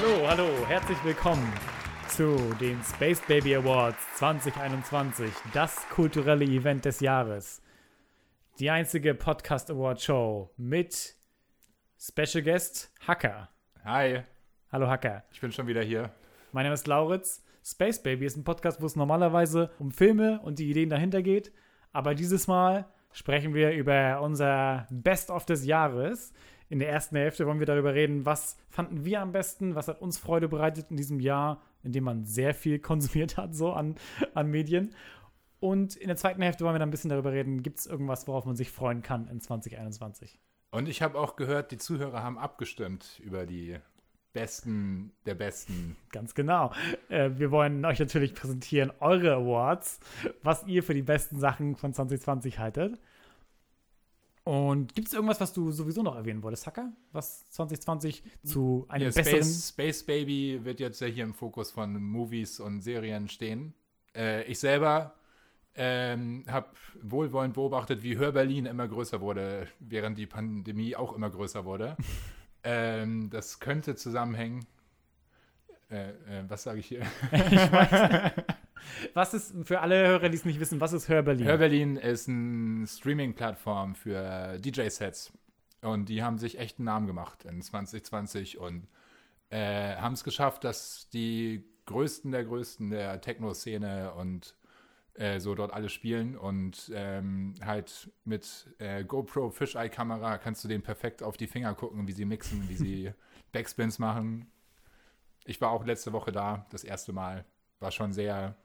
Hallo, hallo, herzlich willkommen zu den Space Baby Awards 2021, das kulturelle Event des Jahres. Die einzige Podcast Award Show mit Special Guest Hacker. Hi, Hallo Hacker. ich bin schon wieder hier. Mein Name ist Lauritz. Space Baby ist ein Podcast, wo es normalerweise um Filme und die Ideen dahinter geht. Aber dieses Mal sprechen wir über unser Best-of des Jahres. In der ersten Hälfte wollen wir darüber reden, was fanden wir am besten, was hat uns Freude bereitet in diesem Jahr, in dem man sehr viel konsumiert hat, so an, an Medien. Und in der zweiten Hälfte wollen wir dann ein bisschen darüber reden, gibt es irgendwas, worauf man sich freuen kann in 2021. Und ich habe auch gehört, die Zuhörer haben abgestimmt über die Besten der Besten. Ganz genau. Äh, wir wollen euch natürlich präsentieren eure Awards, was ihr für die besten Sachen von 2020 haltet. Und gibt es irgendwas, was du sowieso noch erwähnen wolltest, Hacker? Was 2020 zu einem Ja, besseren. Space, Space Baby wird jetzt ja hier im Fokus von Movies und Serien stehen. Äh, ich selber ähm, habe wohlwollend beobachtet, wie Hör Berlin immer größer wurde, während die Pandemie auch immer größer wurde. ähm, das könnte zusammenhängen. Äh, äh, was sage ich hier? ich weiß. Was ist für alle Hörer, die es nicht wissen, was ist Hör Berlin? Hör Berlin ist eine Streaming-Plattform für DJ-Sets. Und die haben sich echt einen Namen gemacht in 2020 und äh, haben es geschafft, dass die Größten der Größten der Techno-Szene und äh, so dort alle spielen. Und ähm, halt mit äh, GoPro Fisheye-Kamera kannst du denen perfekt auf die Finger gucken, wie sie mixen, wie sie Backspins machen. Ich war auch letzte Woche da, das erste Mal. War schon sehr,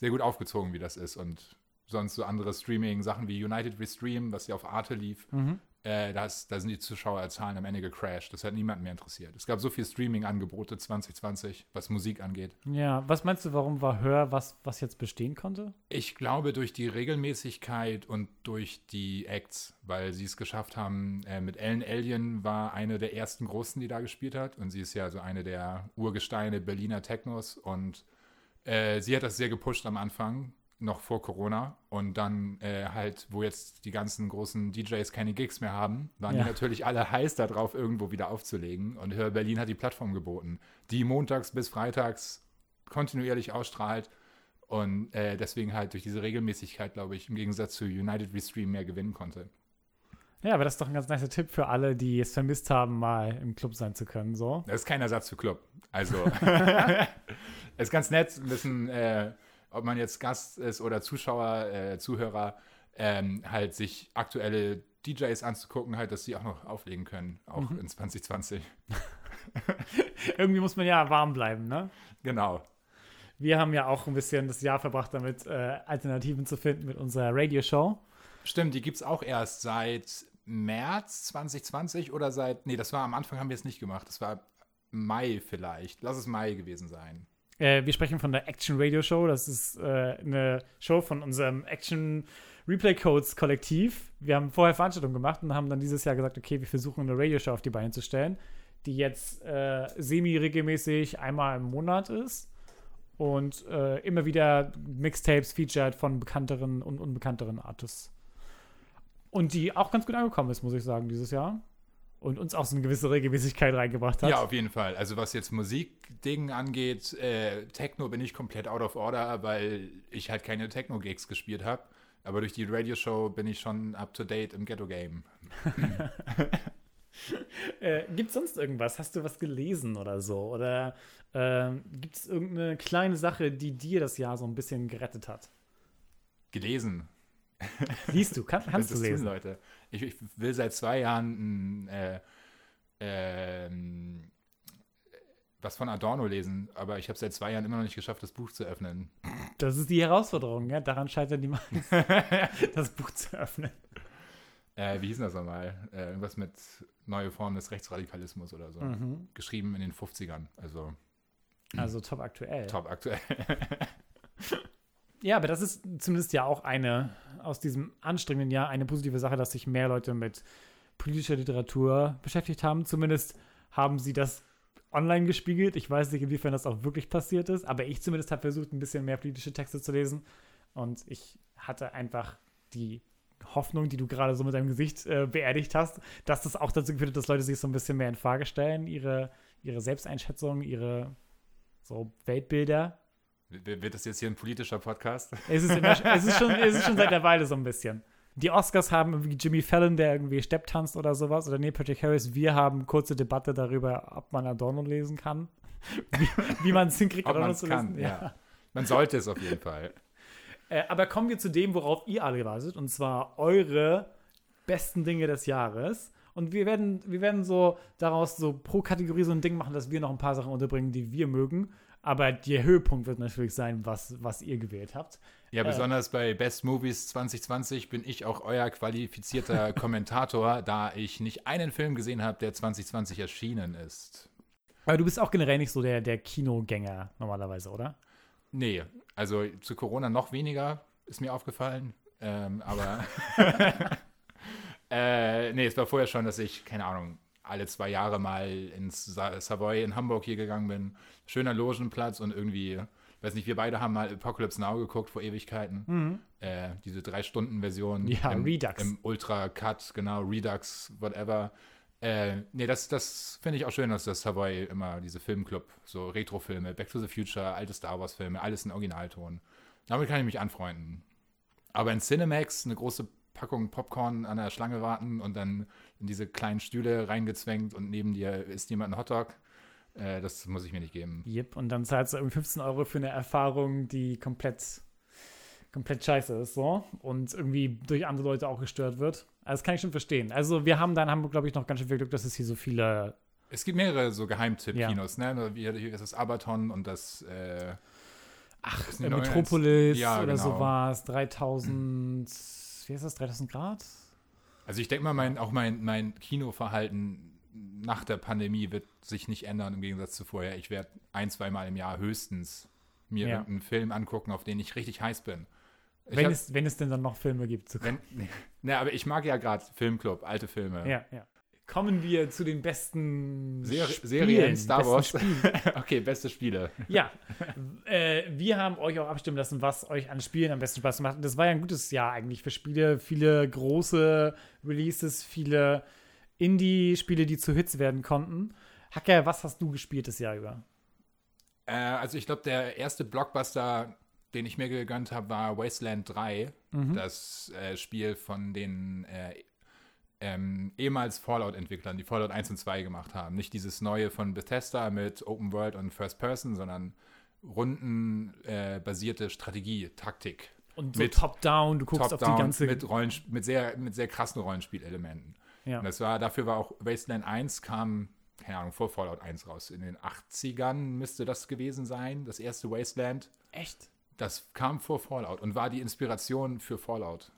sehr gut aufgezogen, wie das ist. Und sonst so andere Streaming-Sachen wie United Restream, was ja auf Arte lief, Mhm. äh, das, da sind die Zuschauerzahlen am Ende gecrashed. Das hat niemand mehr interessiert. Es gab so viel Streaming-Angebote 2020, was Musik angeht. Ja, was meinst du, warum war Hör was, was jetzt bestehen konnte? Ich glaube durch die Regelmäßigkeit und durch die Acts, weil sie es geschafft haben. Äh, mit Ellen Alien war eine der ersten Großen, die da gespielt hat. Und sie ist ja so eine der Urgesteine Berliner Technos. Und äh, sie hat das sehr gepusht am Anfang, noch vor Corona. Und dann äh, halt, wo jetzt die ganzen großen DJs keine Gigs mehr haben, waren Ja. die natürlich alle heiß darauf, irgendwo wieder aufzulegen. Und Hör Berlin hat die Plattform geboten, die montags bis freitags kontinuierlich ausstrahlt. Und äh, deswegen halt durch diese Regelmäßigkeit, glaube ich, im Gegensatz zu United Restream mehr gewinnen konnte. Ja, aber das ist doch ein ganz nicer Tipp für alle, die es vermisst haben, mal im Club sein zu können. So. Das ist kein Ersatz für Club. Also, ist ganz nett, ein bisschen, äh, ob man jetzt Gast ist oder Zuschauer, äh, Zuhörer, ähm, halt sich aktuelle DJs anzugucken, halt, dass sie auch noch auflegen können, auch in 2020. Irgendwie muss man ja warm bleiben, ne? Genau. Wir haben ja auch ein bisschen das Jahr verbracht, damit äh, Alternativen zu finden mit unserer Radioshow. Stimmt, die gibt es auch erst seit März 2020 oder seit, nee, das war am Anfang haben wir es nicht gemacht, das war Mai vielleicht. Lass es Mai gewesen sein. Äh, wir sprechen von der Action Radio Show. Das ist äh, eine Show von unserem Action Replay Codes Kollektiv. Wir haben vorher Veranstaltungen gemacht und haben dann dieses Jahr gesagt, okay, wir versuchen eine Radioshow auf die Beine zu stellen, die jetzt äh, semi-regelmäßig einmal im Monat ist und äh, immer wieder Mixtapes featured von bekannteren und unbekannteren Artists. Und die auch ganz gut angekommen ist, muss ich sagen, dieses Jahr. Und uns auch so eine gewisse Regelmäßigkeit reingebracht hat. Ja, auf jeden Fall. Also was jetzt Musikdingen angeht, äh, Techno bin ich komplett out of order, weil ich halt keine Techno-Gigs gespielt habe. Aber durch die Radioshow bin ich schon up to date im Ghetto-Game. Äh, gibt es sonst irgendwas? Hast du was gelesen oder so? Oder ähm, gibt es irgendeine kleine Sache, die dir das Jahr so ein bisschen gerettet hat? Gelesen. Liest du? Kann, kannst du Das tun lesen? Leute. Ich, ich will seit zwei Jahren äh, ähm, was von Adorno lesen, aber ich habe seit zwei Jahren immer noch nicht geschafft, das Buch zu öffnen. Das ist die Herausforderung, ja? Daran scheitern die meisten, das Buch zu öffnen. Äh, wie hieß das nochmal? Äh, irgendwas mit neue Formen des Rechtsradikalismus oder so. Mhm. Geschrieben in den 50ern. Also Also top aktuell. top aktuell. Ja, aber das ist zumindest ja auch eine aus diesem anstrengenden Jahr eine positive Sache, dass sich mehr Leute mit politischer Literatur beschäftigt haben. Zumindest haben sie das online gespiegelt. Ich weiß nicht, inwiefern das auch wirklich passiert ist, aber ich zumindest habe versucht, ein bisschen mehr politische Texte zu lesen. Und ich hatte einfach die Hoffnung, die du gerade so mit deinem Gesicht äh, beerdigt hast, dass das auch dazu geführt hat, dass Leute sich so ein bisschen mehr in Frage stellen, ihre, ihre Selbsteinschätzung, ihre so Weltbilder. Wird das jetzt hier ein politischer Podcast? Es ist, immer, es, ist schon, es ist schon seit einer Weile so ein bisschen. Die Oscars haben irgendwie Jimmy Fallon, der irgendwie Stepp tanzt oder sowas, oder Neil Patrick Harris. Wir haben kurze Debatte darüber, ob man Adorno lesen kann. Wie, wie man es hinkriegt, Ob Adorno zu kann, lesen. ja. Man sollte es auf jeden Fall. Äh, aber kommen wir zu dem, worauf ihr alle wartet, und zwar eure besten Dinge des Jahres. Und wir werden, wir werden so daraus so pro Kategorie so ein Ding machen, dass wir noch ein paar Sachen unterbringen, die wir mögen. Aber der Höhepunkt wird natürlich sein, was, was ihr gewählt habt. Ja, Äh. besonders bei Best Movies 2020 bin ich auch euer qualifizierter Kommentator, da ich nicht einen Film gesehen habe, der 2020 erschienen ist. Aber du bist auch generell nicht so der, der Kinogänger normalerweise, oder? Nee, also zu Corona noch weniger, ist mir aufgefallen. Ähm, aber äh, nee, es war vorher schon, dass ich, keine Ahnung, alle zwei Jahre mal ins Sa Savoy in Hamburg hier gegangen bin. Schöner Logenplatz und irgendwie, weiß nicht, wir beide haben mal Apocalypse Now geguckt vor Ewigkeiten. Äh, diese Drei-Stunden-Version Ja, im, Redux. im Ultra-Cut, genau, Redux, whatever. Äh, nee, das, das finde ich auch schön, dass das Savoy immer diese Filmclub, so Retro-Filme, Back to the Future, alte Star Wars-Filme, alles in Originalton. Damit kann ich mich anfreunden. Aber in Cinemax eine große Packung Popcorn an der Schlange warten und dann in diese kleinen Stühle reingezwängt und neben dir isst jemand einen Hotdog, äh, das muss ich mir nicht geben. Yep. Und dann zahlst du irgendwie 15 Euro für eine Erfahrung, die komplett, komplett scheiße ist, so. Und irgendwie durch andere Leute auch gestört wird. Also, das kann ich schon verstehen. Also, wir haben da in Hamburg, glaube ich, noch ganz schön viel Glück, dass es hier so viele. Es gibt mehrere so Geheimtipp-Kinos, ne? Wie hier ist das Abaton und das äh, Ach, ist Metropolis Ja, oder genau. sowas. 3000. Wie heißt das? 3000 Grad? Also ich denke mal, mein, auch mein, mein Kinoverhalten nach der Pandemie wird sich nicht ändern im Gegensatz zu vorher. Ich werde ein, zweimal im Jahr höchstens mir Ja. irgendeinen Film angucken, auf den ich richtig heiß bin. Ich Wenn hab- es, wenn es denn dann noch Filme gibt. Wenn, ne, aber ich mag ja gerade Filmclub, alte Filme. Ja, ja. Kommen wir zu den besten Seri Spielen, Serien, Star besten Wars. Spielen. okay, beste Spiele. Ja, äh, wir haben euch auch abstimmen lassen, was euch an Spielen am besten Spaß macht. Das war ja ein gutes Jahr eigentlich für Spiele. Viele große Releases, viele Indie-Spiele, die zu Hits werden konnten. Hacker, was hast du gespielt das Jahr über? Äh, also ich glaube, der erste Blockbuster, den ich mir gegönnt habe, war Wasteland 3. Mhm. Das äh, Spiel von den äh, ähm, ehemals Fallout-Entwicklern, die Fallout 1 und 2 gemacht haben. Nicht dieses neue von Bethesda mit Open World und First Person, sondern rundenbasierte Strategie, Taktik. Und so Mit Top-Down, du guckst auf die ganze. mit, Rollen, mit, sehr, mit sehr krassen Rollenspielelementen. ja. Und das war, dafür war auch Wasteland 1 kam, keine Ahnung, vor Fallout 1 raus. In den 80ern müsste das gewesen sein, das erste Wasteland. Echt? Das kam vor Fallout und war die Inspiration für Fallout.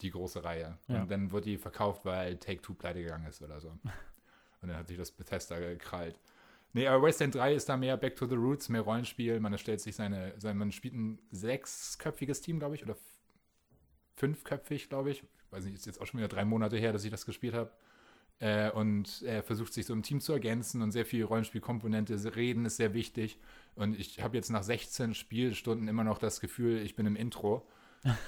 Die große Reihe. Ja. Und dann wurde die verkauft, weil Take-Two pleite gegangen ist oder so. und dann hat sich das Bethesda gekrallt. Nee, aber Wasteland 3 ist da mehr Back to the Roots, mehr Rollenspiel. Man erstellt sich seine, sein, man spielt ein sechsköpfiges Team, glaube ich, oder fünfköpfig, glaube ich. Weiß nicht, ist jetzt auch schon wieder drei Monate her, dass ich das gespielt habe. Äh, und er versucht sich so im Team zu ergänzen und sehr viel Rollenspielkomponente. Reden ist sehr wichtig. Und ich habe jetzt nach 16 Spielstunden immer noch das Gefühl, ich bin im Intro.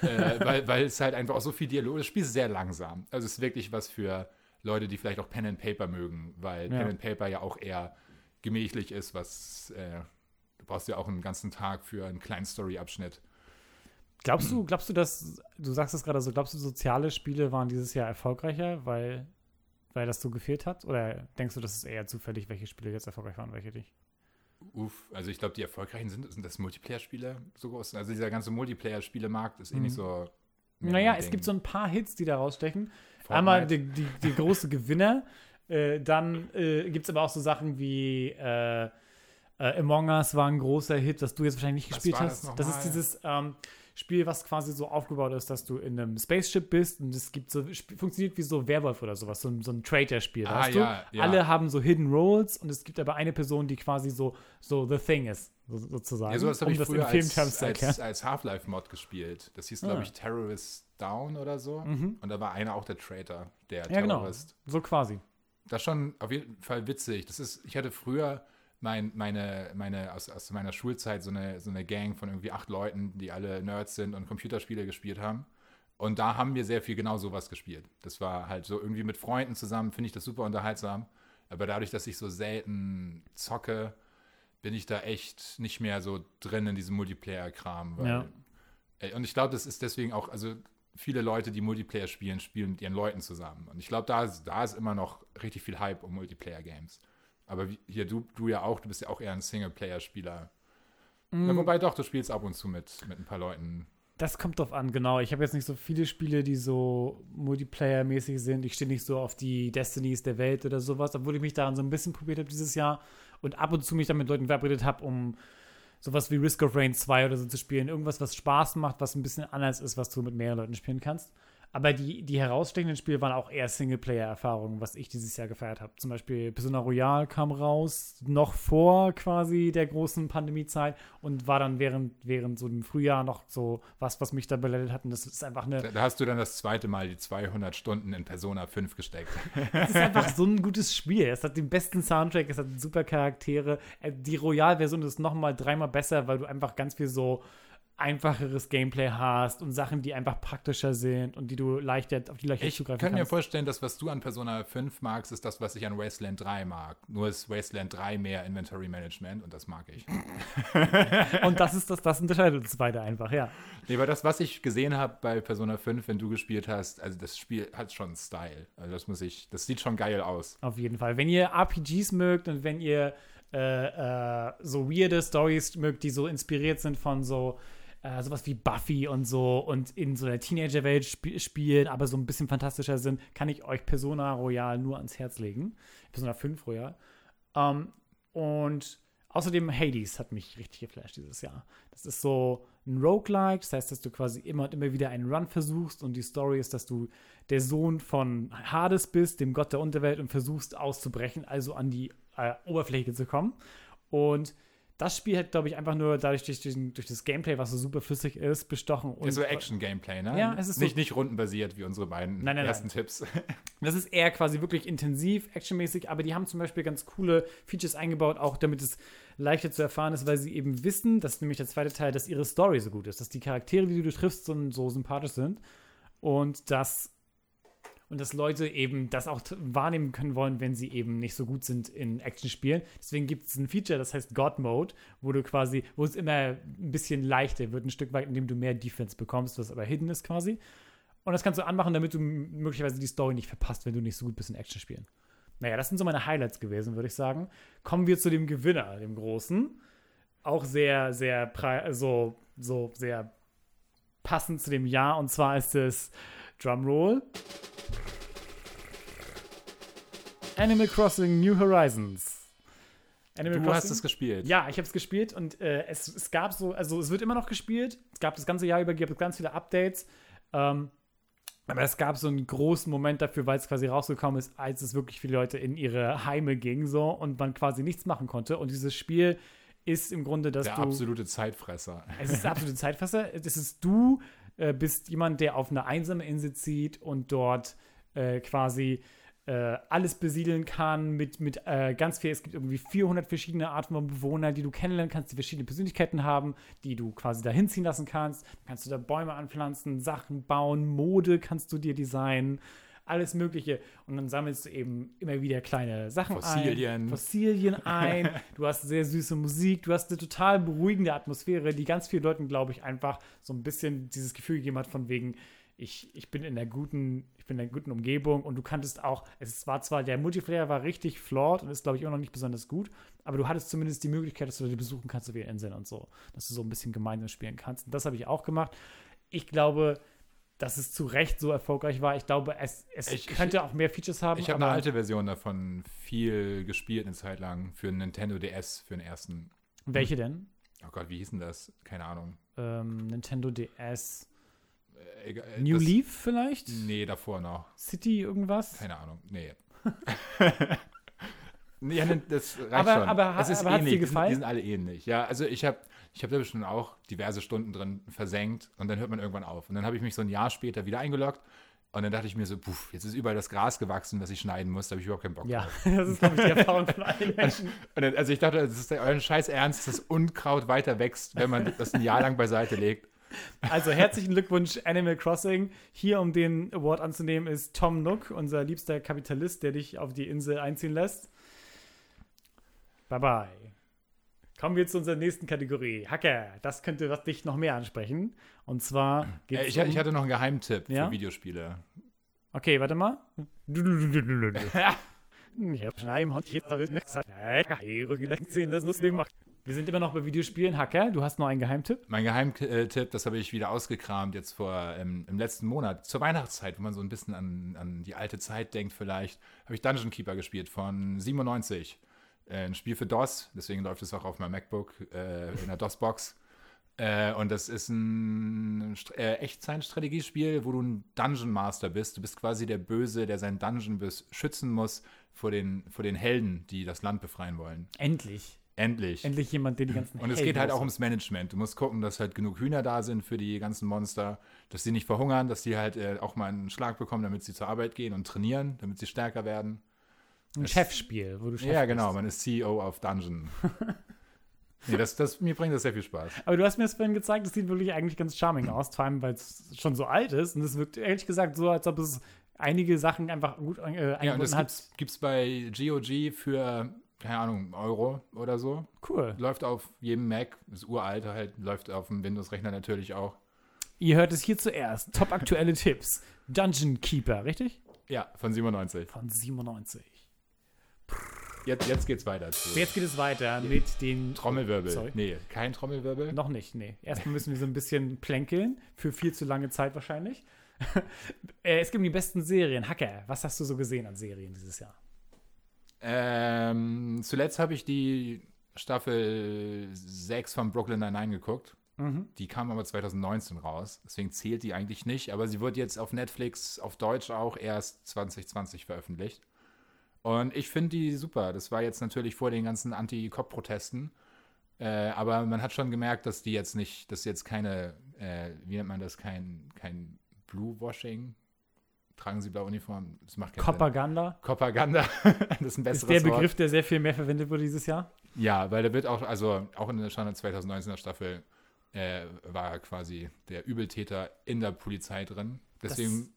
Äh, weil, weil es halt einfach auch so viel Dialog Das Spiel ist sehr langsam. Also es ist wirklich was für Leute, die vielleicht auch Pen and Paper mögen, weil Ja. Pen and Paper ja auch eher gemächlich ist, was äh, du brauchst ja auch einen ganzen Tag für einen kleinen Story-Abschnitt. Glaubst du, glaubst du, dass, du sagst es gerade so, glaubst du, soziale Spiele waren dieses Jahr erfolgreicher, weil, weil das so gefehlt hat? Oder denkst du, das ist eher zufällig, welche Spiele jetzt erfolgreich waren welche nicht? Uff, also ich glaube, die erfolgreichen sind, sind das Multiplayer-Spiele so groß. Also dieser ganze Multiplayer-Spielemarkt ist eh nicht so. mehr Naja, es Ding. gibt so ein paar Hits, die da rausstechen. Fortnite. Einmal die, die, die große Gewinner. Äh, dann äh, gibt es aber auch so Sachen wie äh, äh, Among Us war ein großer Hit, das du jetzt wahrscheinlich nicht Was gespielt war das hast. Das ist dieses ähm, Spiel, was quasi so aufgebaut ist, dass du in einem Spaceship bist und es gibt so, funktioniert wie so Werwolf oder sowas, so, ein- so ein Traitor-Spiel. Ah, ja, ja. Alle haben so Hidden Roles und es gibt aber eine Person, die quasi so, so The Thing ist, so, sozusagen. Ja, sowas habe um ich das früher als, erklären. als, als Half-Life-Mod gespielt. Das hieß, glaube Ah. Mhm. ich, Terrorist Down oder so. Und da war einer auch der Traitor, der Ja, genau. Terrorist. So quasi. Das ist schon auf jeden Fall witzig. Das ist, ich hatte früher mein, meine, meine, aus, aus meiner Schulzeit so eine, so eine Gang von irgendwie acht Leuten, die alle Nerds sind und Computerspiele gespielt haben. Und da haben wir sehr viel genau sowas gespielt. Das war halt so irgendwie mit Freunden zusammen, finde ich das super unterhaltsam. Aber dadurch, dass ich so selten zocke, bin ich da echt nicht mehr so drin in diesem Multiplayer-Kram. Ja. Und ich glaube, das ist deswegen auch, also viele Leute, die Multiplayer spielen, spielen mit ihren Leuten zusammen. Und ich glaube, da, ist- da ist immer noch richtig viel Hype um Multiplayer-Games. Aber wie, hier, du, du ja auch, du bist ja auch eher ein Singleplayer-Spieler. Mm. Wobei doch, du spielst ab und zu mit, mit ein paar Leuten. Das kommt drauf an, genau. Ich habe jetzt nicht so viele Spiele, die so Multiplayer-mäßig sind. Ich stehe nicht so auf die Destinies der Welt oder sowas, obwohl ich mich daran so ein bisschen probiert habe dieses Jahr und ab und zu mich dann mit Leuten verabredet habe, um sowas wie Risk of Rain 2 oder so zu spielen. Irgendwas, was Spaß macht, was ein bisschen anders ist, was du mit mehreren Leuten spielen kannst. Aber die, die herausstechenden Spiele waren auch eher Singleplayer-Erfahrungen, was ich dieses Jahr gefeiert habe. Zum Beispiel Persona Royale kam raus, noch vor quasi der großen Pandemiezeit und war dann während, während so dem Frühjahr noch so was, was mich da beleidigt hat. Und das ist einfach eine, Da, da hast du dann das zweite Mal die 200 Stunden in Persona 5 gesteckt. Es ist einfach so ein gutes Spiel. Es hat den besten Soundtrack, es hat super Charaktere. Äh, Die Royal-Version ist nochmal dreimal besser, weil du einfach ganz viel so einfacheres Gameplay hast und Sachen, die einfach praktischer sind und die du leichter, auf die leichter Ich zugreifen kann mir kannst. vorstellen, dass was du an Persona 5 magst, ist das, was ich an Wasteland 3 mag. Nur ist Wasteland 3 mehr Inventory Management und das mag ich. Und das ist das, das unterscheidet uns beide einfach, ja. Nee, aber das, was ich gesehen habe bei Persona 5, wenn du gespielt hast, also das Spiel hat schon Style. Also das muss ich, das sieht schon geil aus. Auf jeden Fall. Wenn ihr RPGs mögt und wenn ihr äh, äh, so weirde Stories mögt, die so inspiriert sind von so äh, sowas wie Buffy und so und in so einer Teenagerwelt sp spielen, aber so ein bisschen fantastischer sind, kann ich euch Persona Royal nur ans Herz legen. Persona 5 Royal. Ähm, und außerdem Hades hat mich richtig geflasht dieses Jahr. Das ist so ein Roguelike, das heißt, dass du quasi immer und immer wieder einen Run versuchst und die Story ist, dass du der Sohn von Hades bist, dem Gott der Unterwelt und versuchst auszubrechen, also an die äh, Oberfläche zu kommen. Und das Spiel hat, glaube ich, einfach nur dadurch durch, den, durch das Gameplay, was so super flüssig ist, bestochen. Und so Action-Gameplay, ne? Ja, es ist so- nicht, nicht rundenbasiert wie unsere beiden Nein, nein, ersten nein. Tipps. Das ist eher quasi wirklich intensiv, actionmäßig, aber die haben zum Beispiel ganz coole Features eingebaut, auch damit es leichter zu erfahren ist, weil sie eben wissen, das ist nämlich der zweite Teil, dass ihre Story so gut ist, dass die Charaktere, die du triffst, so, so sympathisch sind und dass und dass Leute eben das auch wahrnehmen können wollen, wenn sie eben nicht so gut sind in Actionspielen. Deswegen gibt es ein Feature, das heißt God Mode, wo du quasi, wo es immer ein bisschen leichter wird, ein Stück weit, indem du mehr Defense bekommst, was aber hidden ist quasi. Und das kannst du anmachen, damit du möglicherweise die Story nicht verpasst, wenn du nicht so gut bist in Actionspielen. Naja, das sind so meine Highlights gewesen, würde ich sagen. Kommen wir zu dem Gewinner, dem Großen. Auch sehr, sehr, so, so sehr passend zu dem Jahr. Und zwar ist es Drumroll. Animal Crossing New Horizons. Animal Du hast es gespielt. ja, ich habe es gespielt und äh, es, es gab so, also es wird immer noch gespielt. Es gab das ganze Jahr über, gibt es ganz viele Updates. Ähm, aber es gab so einen großen Moment dafür, weil es quasi rausgekommen ist, als es wirklich viele Leute in ihre Heime ging so und man quasi nichts machen konnte. Und dieses Spiel ist im Grunde, dass Der du absolute Zeitfresser. es ist absolute Zeitfresser. Es ist du äh, bist jemand, der auf eine einsame Insel zieht und dort äh, quasi äh, alles besiedeln kann mit, mit äh, ganz viel. Es gibt irgendwie 400 verschiedene Arten von Bewohnern, die du kennenlernen kannst, die verschiedene Persönlichkeiten haben, die du quasi dahin ziehen lassen kannst. Kannst du da Bäume anpflanzen, Sachen bauen, Mode kannst du dir designen. Alles Mögliche. Und dann sammelst du eben immer wieder kleine Sachen Fossilien. ein. Fossilien ein. Du hast sehr süße Musik. Du hast eine total beruhigende Atmosphäre, die ganz vielen Leuten, glaube ich, einfach so ein bisschen dieses Gefühl gegeben hat, von wegen, ich, ich bin in der guten, bin in der guten Umgebung und du kanntest auch, es war zwar, der Multiplayer war richtig flawed und ist, glaube ich, immer noch nicht besonders gut, aber du hattest zumindest die Möglichkeit, dass du die besuchen kannst auf ihren Inseln und so, dass du so ein bisschen gemeinsam spielen kannst. Und das habe ich auch gemacht. Ich glaube, dass es zu Recht so erfolgreich war. Ich glaube, es, es Ich- ich- könnte auch mehr Features haben. Ich habe eine alte Version davon viel gespielt eine Zeit lang für Nintendo DS, für den ersten. Welche denn? Oh Gott, wie hieß denn das? Keine Ahnung. Ähm, Nintendo DS. Äh, äh, New das, Leaf vielleicht? Nee, davor noch. City irgendwas? Keine Ahnung. Nee. ja, das reicht Aber- schon. aber es ist aber hat's dir ähnlich. Die sind- gefallen? Die sind alle ähnlich. Ja, also ich habe ich hab da bestimmt auch diverse Stunden drin versenkt und dann hört man irgendwann auf. Und dann habe ich mich so ein Jahr später wieder eingeloggt und dann dachte ich mir so, puh, jetzt ist überall das Gras gewachsen, was ich schneiden muss, da habe ich überhaupt keinen Bock Ja, drauf. das ist, glaube ich, die Erfahrung von allen Menschen. Und dann, also ich dachte, das ist euren Scheiß Ernst, dass das Unkraut weiter wächst, wenn man das ein Jahr lang beiseite legt. Also herzlichen Glückwunsch Animal Crossing. Hier, um den Award anzunehmen, ist Tom Nook, unser liebster Kapitalist, der dich auf die Insel einziehen lässt. Bye bye. Kommen wir zu unserer nächsten Kategorie. Hacker, das könnte was dich noch mehr ansprechen. Und zwar Äh, geht's ich, um ich hatte noch einen Geheimtipp Ja? für Videospiele. Okay, warte mal. Ich hab nichts gesagt. das lustig gemacht. Wir sind immer noch bei Videospielen. Hacker, du hast noch einen Geheimtipp? Mein Geheimtipp, das habe ich wieder ausgekramt jetzt vor ähm, im letzten Monat, zur Weihnachtszeit, wo man so ein bisschen an, an die alte Zeit denkt vielleicht, habe ich Dungeon Keeper gespielt von 97. Äh, ein Spiel für DOS, deswegen läuft es auch auf meinem MacBook äh, in der DOS-Box. Äh, und das ist ein äh, Echtzeit-Strategiespiel, wo du ein Dungeon Master bist. Du bist quasi der Böse, der seinen Dungeon bis schützen muss vor den, vor den Helden, die das Land befreien wollen. Endlich. Endlich. Endlich jemand, der die ganzen Und es geht halt auch ums Management. Du musst gucken, dass halt genug Hühner da sind für die ganzen Monster, dass sie nicht verhungern, dass die halt äh, auch mal einen Schlag bekommen, damit sie zur Arbeit gehen und trainieren, damit sie stärker werden. ein Chefspiel, wo du Chef ja, genau, bist. man ist CEO auf Dungeon. nee, das, das, mir bringt das sehr viel Spaß. Aber du hast mir das vorhin gezeigt, das sieht wirklich eigentlich ganz charming aus, vor allem weil es schon so alt ist. Und es wirkt ehrlich gesagt so, als ob es einige Sachen einfach gut äh, Ja, und eingebunden das hat. gibt's, gibt's bei GOG für, keine Ahnung, Euro oder so. Cool. Läuft auf jedem Mac, ist uralt halt, läuft auf dem Windows-Rechner natürlich auch. Ihr hört es hier zuerst. Top aktuelle Tipps. Dungeon Keeper, richtig? Ja, von 97. Von 97. Jetzt, jetzt geht's weiter zu Jetzt geht es weiter mit den. Trommelwirbel. Sorry. Nee, kein Trommelwirbel. Noch nicht, nee. Erstmal müssen wir so ein bisschen plänkeln. Für viel zu lange Zeit wahrscheinlich. Äh, es gibt die besten Serien. Hacker, was hast du so gesehen an Serien dieses Jahr? Ähm, zuletzt habe ich die Staffel 6 von Brooklyn Nine-Nine geguckt. Die kam aber 2019 raus, deswegen zählt die eigentlich nicht. Aber sie wird jetzt auf Netflix auf Deutsch auch erst 2020 veröffentlicht. Und ich finde die super. Das war jetzt natürlich vor den ganzen Anti-Cop-Protesten. Äh, aber man hat schon gemerkt, dass die jetzt nicht, dass jetzt keine, äh, wie nennt man das, kein, kein Blue-Washing. Tragen sie blaue Uniform? Das macht keinen Sinn. Propaganda Propaganda. das ist ein ist besseres der Wort. Begriff, der sehr viel mehr verwendet wurde dieses Jahr. Ja, weil da wird auch, also auch in der Standard 2019er Staffel äh, war quasi der Übeltäter in der Polizei drin. Deswegen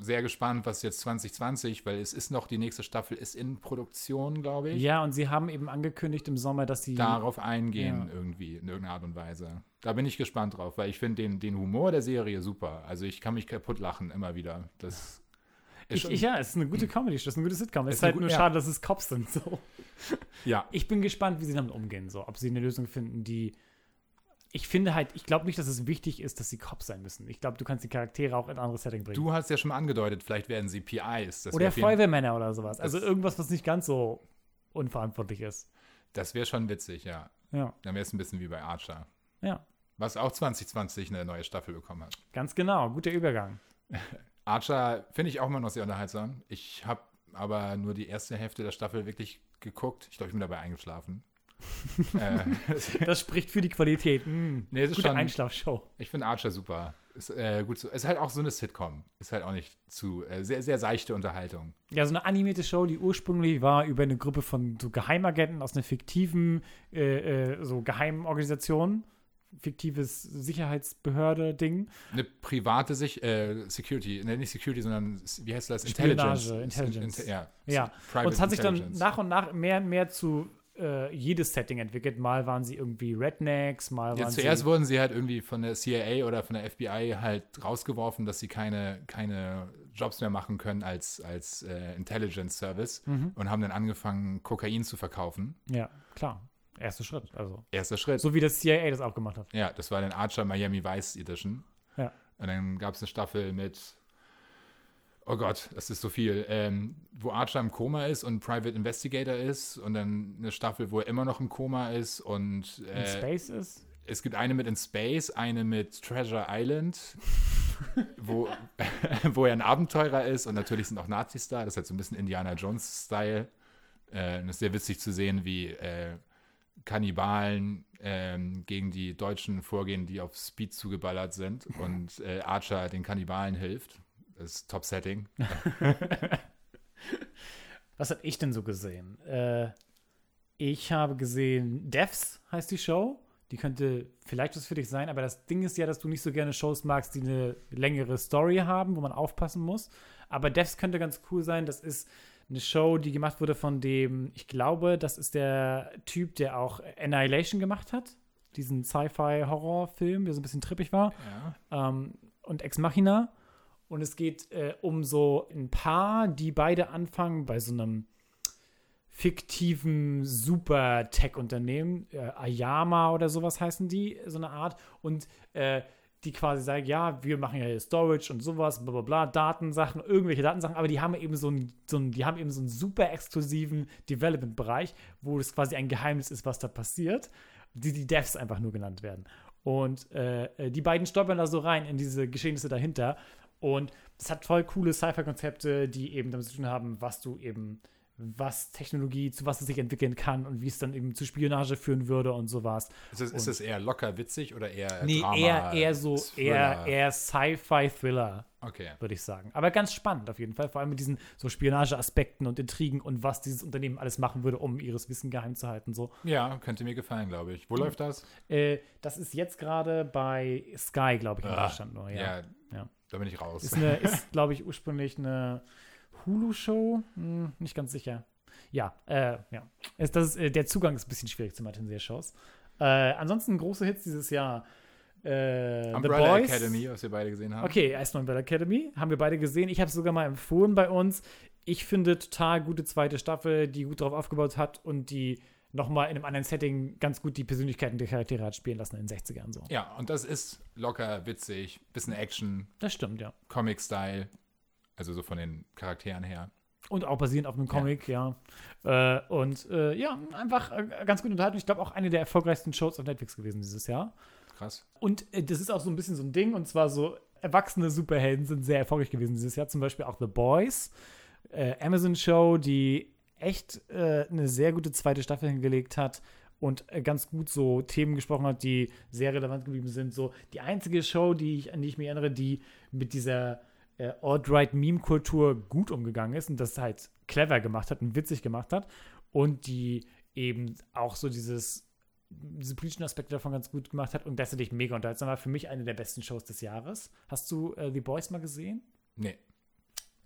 sehr gespannt, was jetzt 2020, weil es ist noch, die nächste Staffel ist in Produktion, glaube ich. Ja, und sie haben eben angekündigt im Sommer, dass sie. Darauf eingehen Ja. irgendwie, in irgendeiner Art und Weise. Da bin ich gespannt drauf, weil ich finde den, den Humor der Serie super. Also ich kann mich kaputt lachen immer wieder. Das ist Ich, ich, ja, es ist eine gute Comedy, das ist eine gute Sitcom. Es ist eine halt nur ja. schade, dass es Cops sind. So. ja, Ich bin gespannt, wie sie damit umgehen. So. Ob sie eine Lösung finden, die. Ich finde halt, ich glaube nicht, dass es wichtig ist, dass sie Cops sein müssen. Ich glaube, du kannst die Charaktere auch in ein anderes Setting bringen. du hast ja schon mal angedeutet, vielleicht werden sie PIs. Das Oder Feuerwehrmänner oder sowas. Also irgendwas, was nicht ganz so unverantwortlich ist. Das wäre schon witzig, ja. Ja, Dann wäre es ein bisschen wie bei Archer. ja, Was auch 2020 eine neue Staffel bekommen hat. ganz genau. Guter Übergang. Archer finde ich auch immer noch sehr unterhaltsam. Ich habe aber nur die erste Hälfte der Staffel wirklich geguckt. Ich glaube, ich bin dabei eingeschlafen. Äh, Das spricht für die Qualität. Mm, Nee, es ist gute schon- Einschlafshow. ich finde Archer super. Ist, äh, gut ist halt auch so eine Sitcom. Ist halt auch nicht zu. Äh, sehr, sehr seichte Unterhaltung. Ja, so eine animierte Show, die ursprünglich war über eine Gruppe von so Geheimagenten aus einer fiktiven äh, äh, so geheimen Organisation. Fiktives Sicherheitsbehörde-Ding. Eine private Sich äh, Security, ne, nicht Security, sondern wie heißt das? Spionage, Intelligence. Inter- ja. Ja. Private Und es hat sich dann Intelligence. nach und nach mehr und mehr zu äh, jedes Setting entwickelt. Mal waren sie irgendwie Rednecks, mal Ja, waren zuerst sie. wurden sie halt irgendwie von der CIA oder von der FBI halt rausgeworfen, dass sie keine, keine Jobs mehr machen können als, als äh, Intelligence Service Mhm. und haben dann angefangen, Kokain zu verkaufen. Ja, klar. Erster Schritt. Also. Erster Schritt. So wie das CIA das auch gemacht hat. Ja, das war dann Archer Miami Vice Edition. Ja. Und dann gab es eine Staffel mit, oh Gott, das ist so viel, ähm, wo Archer im Koma ist und Private Investigator ist und dann eine Staffel, wo er immer noch im Koma ist und In äh, Space ist. es gibt eine mit in Space, eine mit Treasure Island, wo, wo er ein Abenteurer ist und natürlich sind auch Nazis da. Das ist halt so ein bisschen Indiana Jones-Style. Äh, und es ist sehr witzig zu sehen, wie äh, Kannibalen ähm, gegen die Deutschen vorgehen, die auf Speed zugeballert sind und äh, Archer den Kannibalen hilft. Das ist Top-Setting. Was habe ich denn so gesehen? Äh, ich habe gesehen, Devs heißt die Show. Die könnte vielleicht was für dich sein, aber das Ding ist ja, dass du nicht so gerne Shows magst, die eine längere Story haben, wo man aufpassen muss. Aber Devs könnte ganz cool sein. Das ist eine Show, die gemacht wurde von dem, ich glaube, das ist der Typ, der auch Annihilation gemacht hat. Diesen Sci-Fi-Horror-Film, der so ein bisschen trippig war. Ja. Ähm, und Ex Machina. Und es geht äh, um so ein Paar, die beide anfangen bei so einem fiktiven Super-Tech-Unternehmen, äh, Ayama oder sowas heißen die, so eine Art. Und äh, die quasi sagen, ja, wir machen ja hier Storage und sowas, bla bla bla, Datensachen, irgendwelche Datensachen, aber die haben eben so einen, so einen, die haben eben so einen super exklusiven Development-Bereich, wo es quasi ein Geheimnis ist, was da passiert, die die Devs einfach nur genannt werden. Und äh, die beiden stolpern da so rein in diese Geschehnisse dahinter. Und es hat voll coole Sci-Fi-Konzepte, die eben damit zu tun haben, was du eben was Technologie, zu was es sich entwickeln kann und wie es dann eben zu Spionage führen würde und sowas. Ist es, ist es eher locker witzig oder eher Nee, Drama, eher, eher so, eher, Thriller? eher Sci-Fi-Thriller, Okay. würde ich sagen. Aber ganz spannend auf jeden Fall, vor allem mit diesen so Spionage-Aspekten und Intrigen und was dieses Unternehmen alles machen würde, um ihres Wissen geheim zu halten. So. Ja, könnte mir gefallen, glaube ich. Wo Mhm. läuft das? Äh, das ist jetzt gerade bei Sky, glaube ich, in Ah, Deutschland nur. Ja. Ja, Ja. Da bin ich raus. Ist, eine, ist glaube ich, ursprünglich eine Hulu-Show. Hm, nicht ganz sicher. Ja, äh, ja. Ist, das ist, äh, der Zugang ist ein bisschen schwierig zu Matinee-Shows. Äh, ansonsten große Hits dieses Jahr. Äh, The Umbrella Boys. Academy, was wir beide gesehen haben. Okay, erstmal Umbrella Academy. Haben wir beide gesehen. Ich habe es sogar mal empfohlen bei uns. Ich finde total gute zweite Staffel, die gut drauf aufgebaut hat und die nochmal in einem anderen Setting ganz gut die Persönlichkeiten der Charaktere hat spielen lassen in den 60ern so. Ja, und das ist locker, witzig, bisschen Action, Das stimmt, ja. Comic-Style. Also so von den Charakteren her. Und auch basierend auf einem Comic, ja. Äh, und äh, ja, einfach äh, ganz gut unterhalten. Ich glaube auch eine der erfolgreichsten Shows auf Netflix gewesen dieses Jahr. Krass. Und äh, das ist auch so ein bisschen so ein Ding, und zwar so erwachsene Superhelden sind sehr erfolgreich gewesen dieses Jahr. Zum Beispiel auch The Boys, äh, Amazon-Show, die echt äh, eine sehr gute zweite Staffel hingelegt hat und äh, ganz gut so Themen gesprochen hat, die sehr relevant geblieben sind. So die einzige Show, die ich, an die ich mich erinnere, die mit dieser äh, Alt-Right-Meme-Kultur gut umgegangen ist und das halt clever gemacht hat und witzig gemacht hat und die eben auch so dieses diese politischen Aspekte davon ganz gut gemacht hat und gleichzeitig mega unterhaltsam war. Für mich eine der besten Shows des Jahres. Hast du äh, The Boys mal gesehen? Nee,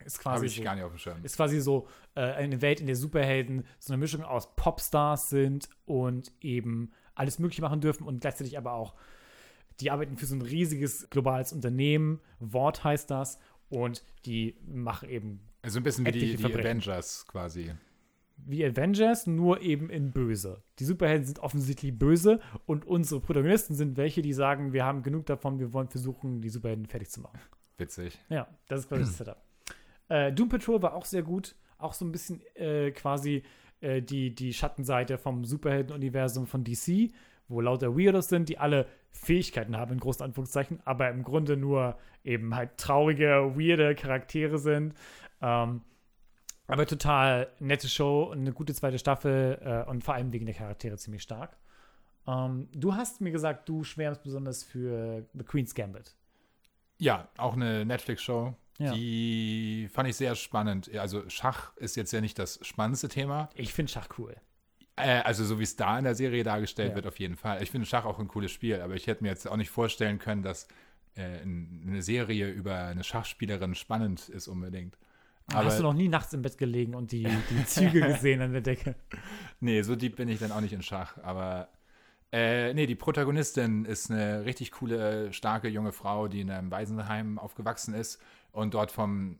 Ist quasi habe ich so, gar nicht auf dem Schirm. ist quasi so äh, eine Welt, in der Superhelden so eine Mischung aus Popstars sind und eben alles Mögliche machen dürfen und gleichzeitig aber auch, die arbeiten für so ein riesiges globales Unternehmen, Wort heißt das, und die machen eben Also ein bisschen wie die, die. Avengers quasi. wie Avengers, nur eben in böse. Die Superhelden sind offensichtlich böse und unsere Protagonisten sind welche, die sagen, wir haben genug davon, wir wollen versuchen, die Superhelden fertig zu machen. Witzig. Ja, das ist quasi das Setup. Äh, Doom Patrol war auch sehr gut. Auch so ein bisschen äh, quasi äh, die, die Schattenseite vom Superhelden-Universum von DC, wo lauter Weirdos sind, die alle Fähigkeiten haben, in großen Anführungszeichen, aber im Grunde nur eben halt traurige, weirde Charaktere sind. Ähm, aber total nette Show und eine gute zweite Staffel äh, und vor allem wegen der Charaktere ziemlich stark. Ähm, du hast mir gesagt, du schwärmst besonders für The Queen's Gambit. Ja, auch eine Netflix-Show. Ja. Die fand ich sehr spannend. Also Schach ist jetzt ja nicht das spannendste Thema. Ich finde Schach cool. Äh, also so wie es da in der Serie dargestellt Ja. wird, auf jeden Fall. Ich finde Schach auch ein cooles Spiel, aber ich hätte mir jetzt auch nicht vorstellen können, dass äh, in- eine Serie über eine Schachspielerin spannend ist unbedingt. Aber Hast du noch nie nachts im Bett gelegen und die, die Züge gesehen an der Decke? nee, so deep bin ich dann auch nicht in Schach. Aber äh, nee, die Protagonistin ist eine richtig coole, starke junge Frau, die in einem Waisenheim aufgewachsen ist und dort vom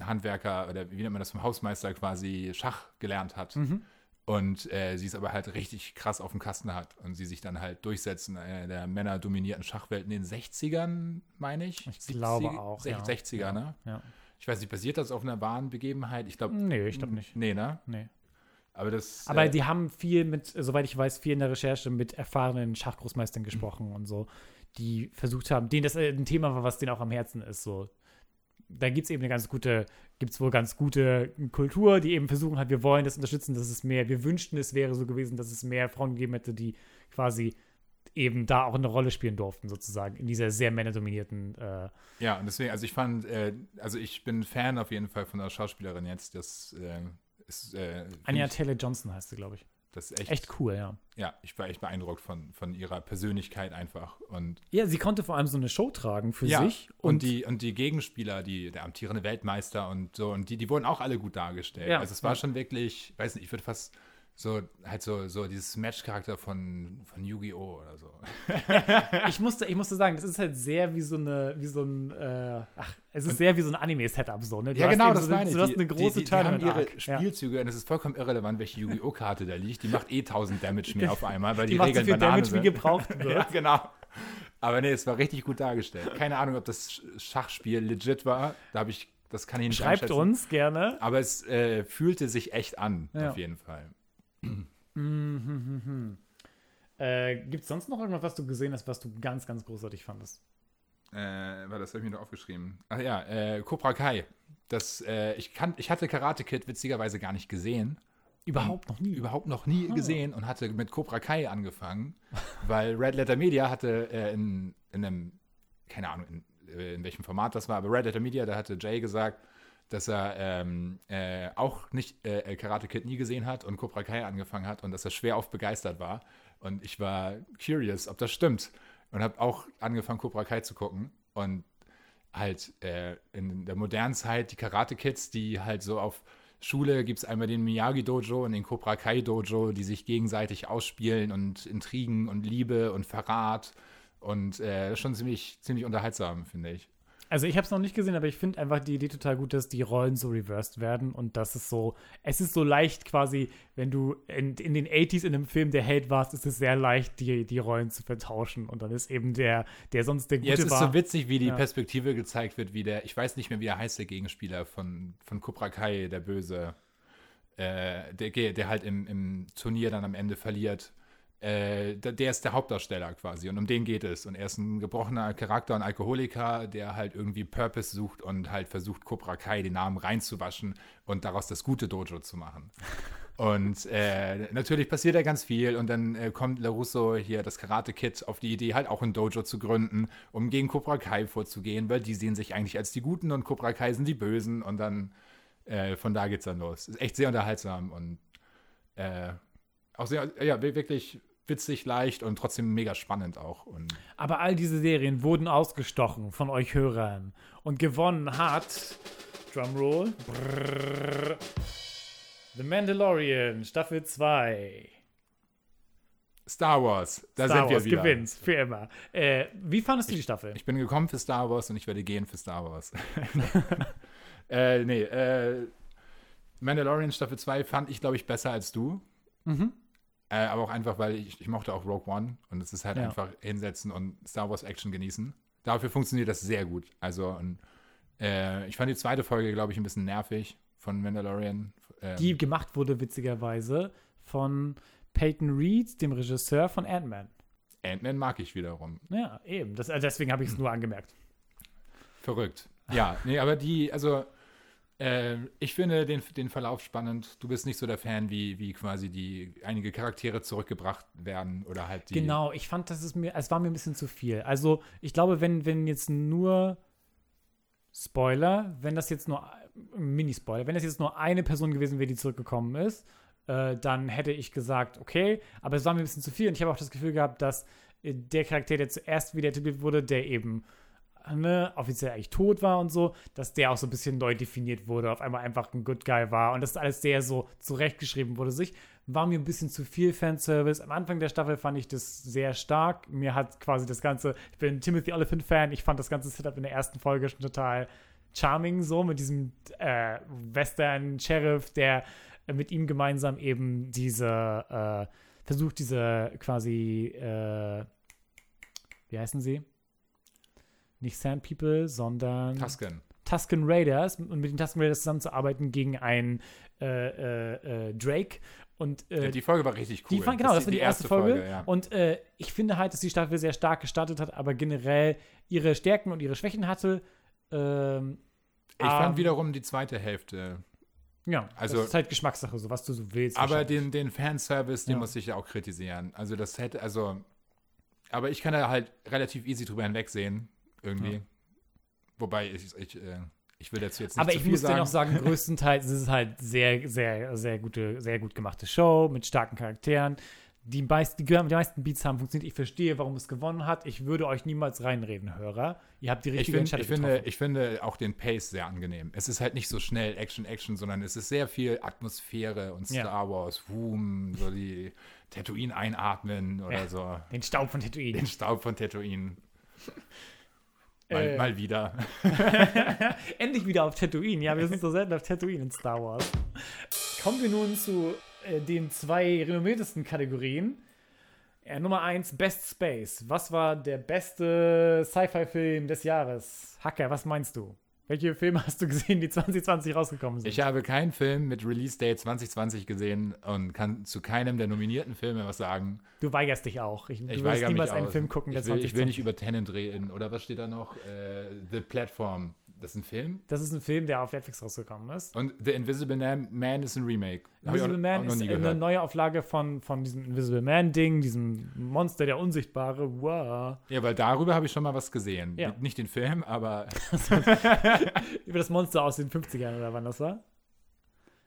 Handwerker oder wie nennt man das, vom Hausmeister quasi Schach gelernt hat. Mhm. Und äh, sie es aber halt richtig krass auf dem Kasten hat und sie sich dann halt durchsetzt in einer der männerdominierten Schachwelt in den 60ern, meine ich. Ich glaube auch, Sech- ja. 60er, Ja. ne? Ja. Ich weiß nicht, basiert das auf einer wahren Begebenheit? Ich glaube. Nee, ich glaube nicht. Nee, ne? Nee. Aber das. Aber äh, die haben viel mit, soweit ich weiß, viel in der Recherche mit erfahrenen Schachgroßmeistern gesprochen und so, die versucht haben, denen das äh, ein Thema war, was denen auch am Herzen ist. So. Da gibt es eben eine ganz gute, gibt es wohl ganz gute Kultur, die eben versuchen halt, wir wollen das unterstützen, dass es mehr, wir wünschten, es wäre so gewesen, dass es mehr Frauen gegeben hätte, die quasi eben da auch eine Rolle spielen durften, sozusagen, in dieser sehr männerdominierten äh, Ja, und deswegen, also ich fand, äh, also ich bin Fan auf jeden Fall von der Schauspielerin jetzt. Das äh, ist. Äh, ich, Taylor Johnson heißt sie, glaube ich. Das ist echt, Echt cool, ja. ja, ich war echt beeindruckt von, von ihrer Persönlichkeit einfach. Und Ja, sie konnte vor allem so eine Show tragen für ja, sich. und, die, und die Gegenspieler, die, der amtierende Weltmeister und so, und die, die wurden auch alle gut dargestellt. Ja. Also es war schon wirklich, weiß nicht, ich würde fast so, halt so, so dieses Match-Charakter von, von Yu-Gi-Oh! oder so. ich musste, ich musste sagen, das ist halt sehr wie so eine, wie so ein, äh, ach, es ist sehr wie so ein Anime-Setup so, ne? Du Ja, genau, das so, meine ich. Du hast eine große die, die, die haben ihre Tournament-Arc. Ja. Spielzüge und es ist vollkommen irrelevant, welche Yu-Gi-Oh! Karte da liegt. Die macht eh 1000 Damage mehr auf einmal, weil die, Die macht so Regeln viel Banane Damage, wie sind. gebraucht wird. Ja, genau. Aber nee, es war richtig gut dargestellt. Keine Ahnung, ob das Sch- Schachspiel legit war. Da habe ich, das kann ich nicht Schreibt uns gerne. Aber es äh, fühlte sich echt an, Ja. auf jeden Fall. Äh, Gibt es sonst noch irgendwas, was du gesehen hast, was du ganz, ganz großartig fandest? Äh, war das habe ich mir noch aufgeschrieben. Ach ja, äh, Cobra Kai. Das, äh, ich, kan ich hatte Karate Kid witzigerweise gar nicht gesehen. Überhaupt noch nie. Überhaupt noch nie gesehen und hatte mit Cobra Kai angefangen, weil Red Letter Media hatte äh, in, in einem, keine Ahnung, in, äh, in welchem Format das war, aber Red Letter Media, da hatte Jay gesagt, dass er ähm, äh, auch nicht äh, Karate Kid nie gesehen hat und Cobra Kai angefangen hat und dass er schwer oft begeistert war. Und ich war curious, ob das stimmt. Und habe auch angefangen, Cobra Kai zu gucken. Und halt äh, in der modernen Zeit die Karate Kids, die halt so auf Schule gibt es einmal den Miyagi-Dojo und den Cobra Kai-Dojo, die sich gegenseitig ausspielen und Intrigen und Liebe und Verrat. Und äh, das ist schon ziemlich, ziemlich unterhaltsam, finde ich. Also ich habe es noch nicht gesehen, aber ich finde einfach die Idee total gut, dass die Rollen so reversed werden und das ist so, es ist so leicht quasi, wenn du in, in den 80s in einem Film der Held warst, ist es sehr leicht, die, die Rollen zu vertauschen und dann ist eben der, der sonst der Gute Ja, es ist war. so witzig, wie die Ja. Perspektive gezeigt wird, wie der, ich weiß nicht mehr, wie er heißt, der Gegenspieler von, von Cobra Kai, der Böse, äh, der, der halt im, im Turnier dann am Ende verliert. Äh, der, ist der Hauptdarsteller quasi und um den geht es. Und er ist ein gebrochener Charakter und Alkoholiker, der halt irgendwie Purpose sucht und halt versucht, Cobra Kai den Namen reinzuwaschen und daraus das gute Dojo zu machen. Und äh, natürlich passiert da ganz viel und dann äh, kommt LaRusso hier, das Karate Kid, auf die Idee, halt auch ein Dojo zu gründen, um gegen Cobra Kai vorzugehen, weil die sehen sich eigentlich als die Guten und Cobra Kai sind die Bösen und dann äh, von da geht's dann los. Ist echt sehr unterhaltsam und äh, auch sehr, ja, wi- wirklich witzig, leicht und trotzdem mega spannend auch. Und Aber all diese Serien wurden ausgestochen von euch Hörern und gewonnen hat Drumroll brrr, The Mandalorian Staffel 2. Star Wars, da Star sind wir Wars wieder. gewinnt für immer. Äh, wie fandest du die Staffel? Ich bin gekommen für Star Wars und ich werde gehen für Star Wars. äh, nee, äh, Mandalorian Staffel 2 fand ich, glaube ich, besser als du. Mhm. Äh, aber auch einfach, weil ich, ich mochte auch Rogue One und es ist halt Ja. einfach hinsetzen und Star Wars Action genießen. Dafür funktioniert das sehr gut. Also, und, äh, ich fand die zweite Folge, glaube ich, ein bisschen nervig von Mandalorian. Ähm, Die gemacht wurde witzigerweise von Peyton Reed, dem Regisseur von Ant-Man. Ant-Man mag ich wiederum. Ja, eben. Das, äh, deswegen habe ich es nur angemerkt. Verrückt. Ja, nee, aber die, also äh, ich finde den, den Verlauf spannend. Du bist nicht so der Fan, wie, wie quasi die einige Charaktere zurückgebracht werden oder halt die. Genau, ich fand, das ist mir, es war mir ein bisschen zu viel. Also, ich glaube, wenn, wenn jetzt nur Spoiler, wenn das jetzt nur Mini-Spoiler, wenn das jetzt nur eine Person gewesen wäre, die zurückgekommen ist, äh, dann hätte ich gesagt, okay, aber es war mir ein bisschen zu viel und ich habe auch das Gefühl gehabt, dass äh, der Charakter, der zuerst wieder etabliert wurde, der eben ne, offiziell eigentlich tot war und so, dass der auch so ein bisschen neu definiert wurde, auf einmal einfach ein Good Guy war und das alles sehr so zurechtgeschrieben wurde. Sich war mir ein bisschen zu viel Fanservice. Am Anfang der Staffel fand ich das sehr stark. Mir hat quasi das Ganze, ich bin Timothy Oliphant Fan, ich fand das ganze Setup in der ersten Folge schon total charming, so mit diesem äh, Western-Sheriff, der mit ihm gemeinsam eben diese, äh, versucht, diese quasi, äh, wie heißen sie? Nicht Sand People, sondern Tusken. Tusken Raiders und mit den Tusken Raiders zusammenzuarbeiten gegen einen äh, äh, äh, Drake. Und äh, Ja, die Folge war richtig cool. die genau, das, ist war die erste, Folge. ja. Und äh, ich finde halt, dass die Staffel sehr stark gestartet hat, aber generell ihre Stärken und ihre Schwächen hatte. Ähm, ich fand ähm, wiederum die zweite Hälfte. ja, also- das ist halt Geschmackssache, so was du so willst. Aber den, den Fanservice, den Ja. muss ich ja auch kritisieren. Also das hätte, also, aber ich kann da halt relativ easy drüber hinwegsehen, irgendwie. Ja. Wobei ich, ich, äh, Ich will dazu jetzt nicht Aber ich muss sagen. dir noch sagen, größtenteils ist es halt sehr, sehr, sehr gute, sehr gut gemachte Show mit starken Charakteren. Die meisten, die, die meisten Beats haben funktioniert. Ich verstehe, warum es gewonnen hat. Ich würde euch niemals reinreden, Hörer. Ihr habt die ich, richtige find, Entscheidung ich, finde, ich finde auch den Pace sehr angenehm. Es ist halt nicht so schnell Action, Action, sondern es ist sehr viel Atmosphäre und Ja. Star Wars, Boom, so die Tatooine einatmen oder Ja. so. Den Staub von Tatooine. Den Staub von Tatooine. Mal, Äh. mal wieder. Endlich wieder auf Tatooine. Ja, wir sind so selten auf Tatooine in Star Wars. Kommen wir nun zu äh, den zwei renommiertesten Kategorien. Äh, Nummer 1, Best Space. Was war der beste Sci-Fi-Film des Jahres? Hacker, was meinst du? Welche Filme hast du gesehen, die 2020 rausgekommen sind? Ich habe keinen Film mit Release Date 2020 gesehen und kann zu keinem der nominierten Filme was sagen. du weigerst dich auch. Ich, Ich weigere niemals einen aus. Film gucken, der ich will, ich will 2020 nicht über Tenant reden. Oder was steht da noch? Äh, The Platform. Das ist ein Film. Das ist ein Film, der auf Netflix rausgekommen ist. Und The Invisible Man, ist ein Remake. Invisible Man ist eine neue Auflage von, von diesem Invisible Man-Ding, diesem Monster, der Unsichtbare. Wow. Ja, weil darüber habe ich schon mal was gesehen. Ja. Nicht den Film, aber Über das Monster aus den 50ern oder wann das war?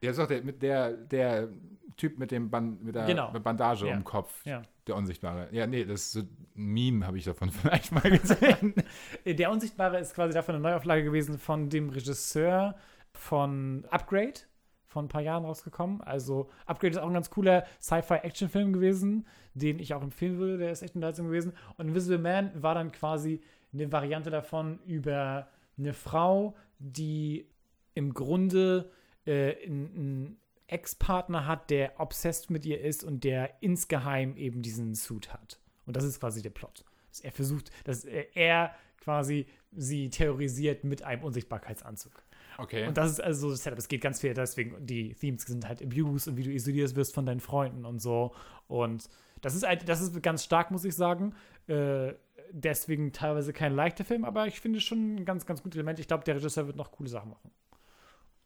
der ist doch der, mit der, der Typ mit dem Ban mit der Genau. Bandage Ja. um den Kopf. Ja. Der Unsichtbare. Ja, nee, das ist so ein Meme, habe ich davon vielleicht mal gesehen. Der Unsichtbare ist quasi davon eine Neuauflage gewesen von dem Regisseur von Upgrade, von ein paar Jahren rausgekommen. Also Upgrade ist auch ein ganz cooler Sci-Fi-Action-Film gewesen, den ich auch empfehlen würde. Der ist echt unterhaltsam gewesen. Und Invisible Man war dann quasi eine Variante davon über eine Frau, die im Grunde äh, einen Ex-Partner hat, der obsessed mit ihr ist und der insgeheim eben diesen Suit hat. Und das ist quasi der Plot. Dass er versucht, dass er, quasi sie terrorisiert mit einem Unsichtbarkeitsanzug. Okay. Und das ist also so das Setup. Es geht ganz viel deswegen, die Themes sind halt Abuse und wie du isoliert wirst von deinen Freunden und so. Und das ist halt, das ist ganz stark, muss ich sagen. Äh, deswegen teilweise kein leichter Film, aber ich finde schon ein ganz, ganz gutes Element. Ich glaube, der Regisseur wird noch coole Sachen machen.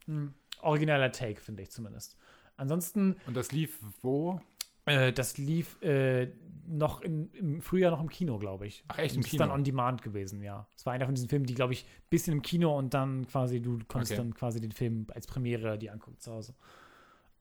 Hm. Originaler Take, finde ich zumindest. Ansonsten, Und das lief wo? äh, das lief äh, noch in, im Frühjahr noch im Kino, glaube ich. Ach, echt im Und ist Kino? dann on demand gewesen, ja. Es war einer von diesen Filmen, die, glaube ich, ein bisschen im Kino und dann quasi, du konntest Okay. dann quasi den Film als Premiere die angucken zu Hause.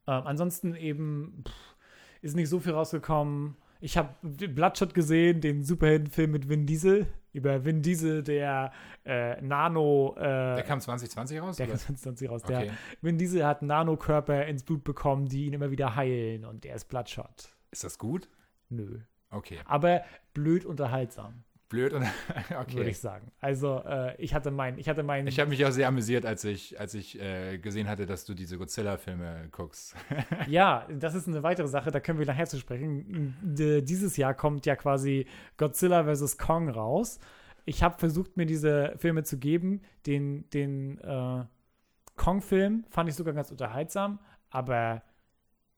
Ähm, ansonsten eben pff, ist nicht so viel rausgekommen. Ich habe Bloodshot gesehen, den Superheldenfilm mit Vin Diesel. Über Vin Diesel, der äh, Nano. Äh, Der kam 2020 raus? der oder? kam 2020 raus. Okay. Der Vin Diesel hat Nanokörper ins Blut bekommen, die ihn immer wieder heilen und der ist Bloodshot. Ist das gut? Nö. Okay. Aber blöd unterhaltsam, Blöd und würde okay. ich sagen. Also, äh, ich hatte mein, ich hatte mein. Ich habe mich auch sehr amüsiert, als ich, als ich äh, gesehen hatte, dass du diese Godzilla-Filme guckst. ja, das ist eine weitere Sache, da können wir nachher zu sprechen. D dieses Jahr kommt ja quasi Godzilla vs. Kong raus. Ich habe versucht, mir diese Filme zu geben. Den, den äh, Kong-Film fand ich sogar ganz unterhaltsam, aber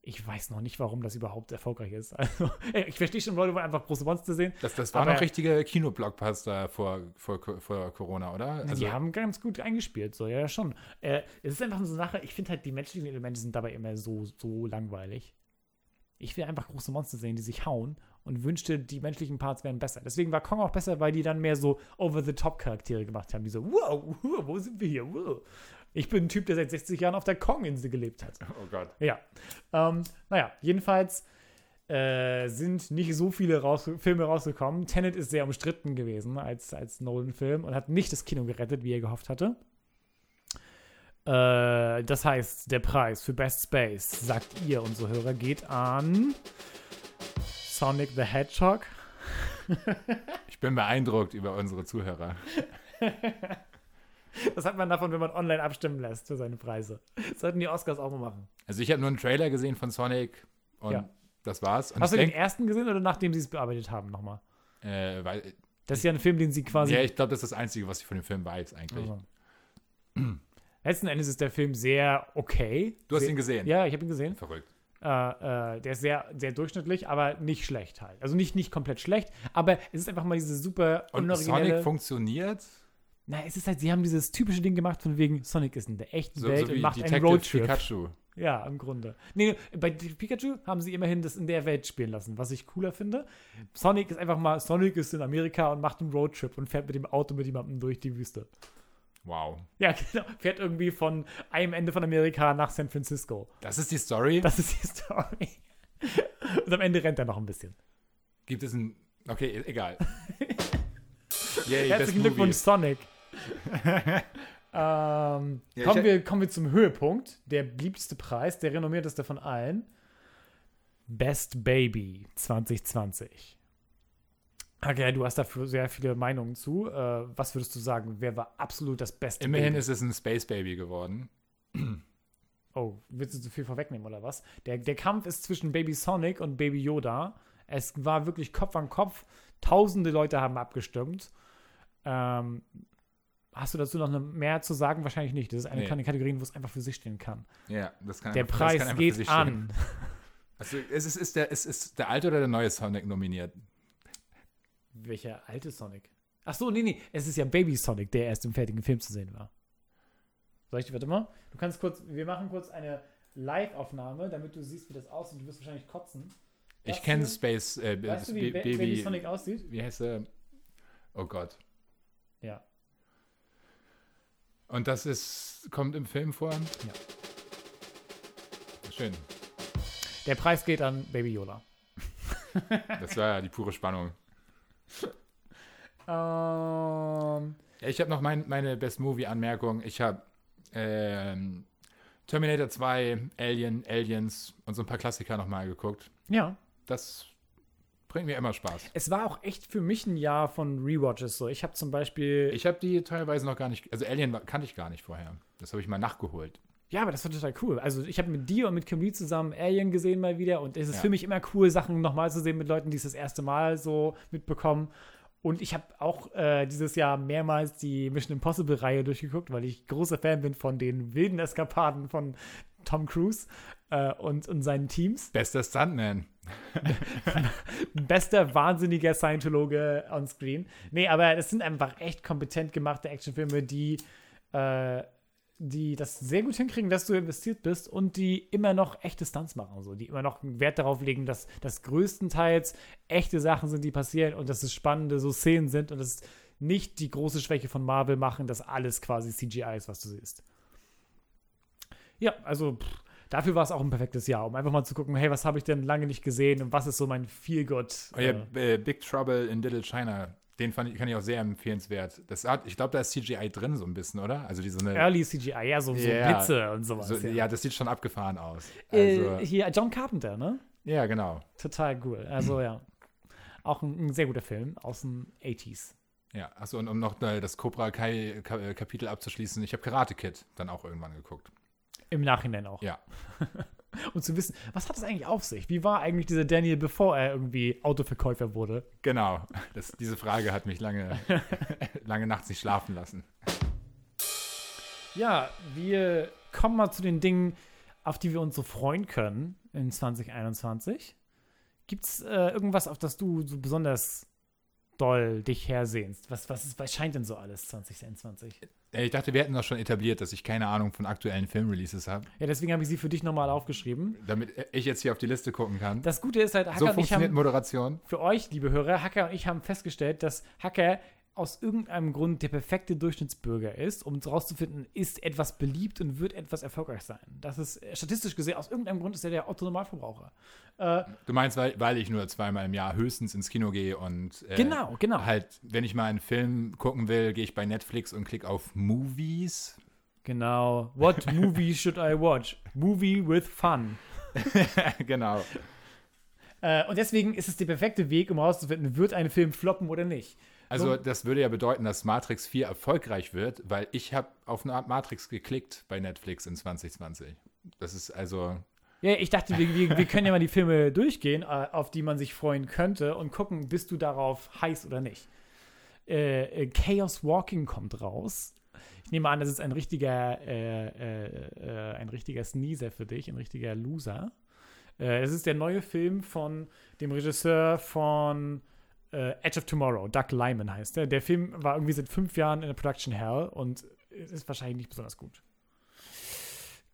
ich weiß noch nicht, warum das überhaupt erfolgreich ist. Also, ich verstehe schon, Leute wollen einfach große Monster sehen. Das, das waren Aber- noch richtige Kinoblockbuster vor, vor, vor Corona, oder? Also, die haben ganz gut eingespielt, so, ja, schon. Äh, es ist einfach so eine Sache, ich finde halt, die menschlichen Elemente sind dabei immer so, so langweilig. Ich will einfach große Monster sehen, die sich hauen und wünschte, die menschlichen Parts wären besser. Deswegen war Kong auch besser, weil die dann mehr so over-the-top-Charaktere gemacht haben, die so, wow, wow, wo sind wir hier? Wow. Ich bin ein Typ, der seit 60 Jahren auf der Kong-Insel gelebt hat. oh Gott. Ja. Ähm, naja, jedenfalls äh, sind nicht so viele raus Filme rausgekommen. Tenet ist sehr umstritten gewesen als, als Nolan-Film und hat nicht das Kino gerettet, wie er gehofft hatte. Äh, das heißt, der Preis für Best Space, sagt ihr, unsere Hörer, geht an Sonic the Hedgehog. Ich bin beeindruckt über unsere Zuhörer. Das hat man davon, wenn man online abstimmen lässt für seine Preise. Das sollten die Oscars auch mal machen. Also ich habe nur einen Trailer gesehen von Sonic und Ja. das war's. Und Hast du den ersten gesehen oder nachdem sie es bearbeitet haben nochmal? äh, weil, Das ist ja ein Film, den sie quasi ja, ich glaube, das ist das Einzige, was ich von dem Film weiß eigentlich. Also. Letzten Endes ist der Film sehr okay. Du hast sehr, ihn gesehen? Ja, ich habe ihn gesehen. Verrückt. Äh, äh, der ist sehr, sehr durchschnittlich, aber nicht schlecht halt. Also nicht, nicht komplett schlecht, aber es ist einfach mal diese super Und. Sonic funktioniert Na, es ist halt, sie haben dieses typische Ding gemacht von wegen Sonic ist in der echten so, Welt so und macht einen Detective Roadtrip. Pikachu. Ja, im Grunde. Nee, bei Pikachu haben sie immerhin das in der Welt spielen lassen, was ich cooler finde. Sonic ist einfach mal, Sonic ist in Amerika und macht einen Roadtrip und fährt mit dem Auto mit jemandem durch die Wüste. Wow. Ja, genau. Fährt irgendwie von einem Ende von Amerika nach San Francisco. Das ist die Story? Das ist die Story. Und am Ende rennt er noch ein bisschen. Gibt es ein. Okay, egal. Yay, Herzlichen. Glückwunsch, Sonic. ähm, Ja, kommen, wir, kommen wir zum Höhepunkt. Der beliebteste Preis, der renommierteste von allen. Best Baby 2020. Okay, du hast dafür sehr viele Meinungen zu. Äh, was würdest du sagen? Wer war absolut das beste Immerhin Baby? ist es ein Space Baby geworden. Oh, willst du zu viel vorwegnehmen oder was? Der, der Kampf ist zwischen Baby Sonic und Baby Yoda. Es war wirklich Kopf an Kopf. Tausende Leute haben abgestimmt. Ähm, hast du dazu noch mehr zu sagen? Wahrscheinlich nicht. Das ist eine Nee. kleine Kategorie, wo es einfach für sich stehen kann. Ja, das kann Der einfach- Preis kann geht an. Also, ist, es ist, der, ist, ist der alte oder der neue Sonic nominiert? Welcher alte Sonic? Ach so, nee, nee. Es ist ja Baby Sonic, der erst im fertigen Film zu sehen war. Soll ich, warte mal. Du kannst kurz, wir machen kurz eine Live-Aufnahme, damit du siehst, wie das aussieht. Du wirst wahrscheinlich kotzen. Das Ich kenne Space äh, Weißt du, wie Ba- Ba- Baby Sonic aussieht? Wie heißt er? Oh Gott. Ja. Und das ist, kommt im Film vor? Ja. Schön. Der Preis geht an Baby Yoda. Das war ja die pure Spannung. Ähm, Ja, ich habe noch mein, meine Best Movie-Anmerkung. Ich habe ähm, Terminator 2, Alien, Aliens und so ein paar Klassiker nochmal geguckt. ja. Das bringt mir immer Spaß. Es war auch echt für mich ein Jahr von Rewatches. So, ich habe zum Beispiel. Ich habe die teilweise noch gar nicht, also Alien kannte ich gar nicht vorher. Das habe ich mal nachgeholt. ja, aber das war total cool. Also, ich habe mit dir und mit Camille zusammen Alien gesehen mal wieder. Und es ist Ja. für mich immer cool, Sachen nochmal zu sehen mit Leuten, die es das erste Mal so mitbekommen. Und ich habe auch äh, dieses Jahr mehrmals die Mission Impossible-Reihe durchgeguckt, weil ich großer Fan bin von den wilden Eskapaden von Tom Cruise äh, und, und seinen Teams. Bester Stuntman. bester wahnsinniger Scientologe on screen. Nee, aber es sind einfach echt kompetent gemachte Actionfilme, die, äh, die das sehr gut hinkriegen, dass du investiert bist und die immer noch echte Stunts machen. So. Die immer noch Wert darauf legen, dass das größtenteils echte Sachen sind, die passieren und dass es spannende so Szenen sind und es nicht die große Schwäche von Marvel machen, dass alles quasi CGI ist, was du siehst. Ja, also pff, dafür war es auch ein perfektes Jahr, um einfach mal zu gucken, hey, was habe ich denn lange nicht gesehen und was ist so mein Feel-Good? Oh ja, äh, Big Trouble in Little China. Den fand ich, kann ich auch sehr empfehlenswert. Das hat, ich glaube, da ist CGI drin so ein bisschen, oder? Also diese Early CGI, ja, so, so Ja. Blitze und sowas. so, ja. ja. das sieht schon abgefahren aus. Also, äh, hier, John Carpenter, ne? ja, genau. Total cool. Also, ja. Auch ein, ein sehr guter Film aus den 80s. Ja, achso, und um noch äh, das Cobra Kai Ka- äh, Kapitel abzuschließen, ich habe Karate Kid dann auch irgendwann geguckt. Im Nachhinein auch. Ja. Und zu wissen, was hat das eigentlich auf sich? Wie war eigentlich dieser Daniel, bevor er irgendwie Autoverkäufer wurde? Genau. Das, diese Frage hat mich lange, lange nachts nicht schlafen lassen. Ja, wir kommen mal zu den Dingen, auf die wir uns so freuen können in 2021. Gibt es äh, irgendwas, auf das du so besonders doll dich hersehnst? Was, was, ist, was scheint denn so alles 2021? Äh, Ich dachte, wir hätten doch schon etabliert, dass ich keine Ahnung von aktuellen Filmreleases habe, Ja, deswegen habe ich sie für dich nochmal aufgeschrieben. damit ich jetzt hier auf die Liste gucken kann. Das Gute ist halt, Hacker so und ich haben, Moderation. für euch, liebe Hörer, Hacker und ich haben festgestellt, dass Hacker aus irgendeinem Grund der perfekte Durchschnittsbürger ist, um herauszufinden, ist etwas beliebt und wird etwas erfolgreich sein. Das ist äh, statistisch gesehen, aus irgendeinem Grund ist er der Otto-Normalverbraucher. Äh, Du meinst, weil, weil ich nur zweimal im Jahr höchstens ins Kino gehe und äh, genau, genau. halt, wenn ich mal einen Film gucken will, gehe ich bei Netflix und klicke auf Movies. Genau. What movie should I watch? Movie with fun. genau. Äh, und deswegen ist es der perfekte Weg, um herauszufinden, wird ein Film floppen oder nicht. Also So- das würde ja bedeuten, dass Matrix 4 erfolgreich wird, weil ich habe auf eine Art Matrix geklickt bei Netflix in 2020. Das ist also, Ja, ich dachte, wir, wir, wir können ja mal die Filme durchgehen, äh, auf die man sich freuen könnte und gucken, bist du darauf heiß oder nicht. Äh, äh, Chaos Walking kommt raus. Ich nehme an, das ist ein richtiger, äh, äh, ein richtiger Sneezer für dich, ein richtiger Loser. Es ist der neue Film von dem Regisseur von äh, Edge of Tomorrow, Doug Lyman heißt er. Der Film war irgendwie seit fünf Jahren in der Production Hell und ist wahrscheinlich nicht besonders gut.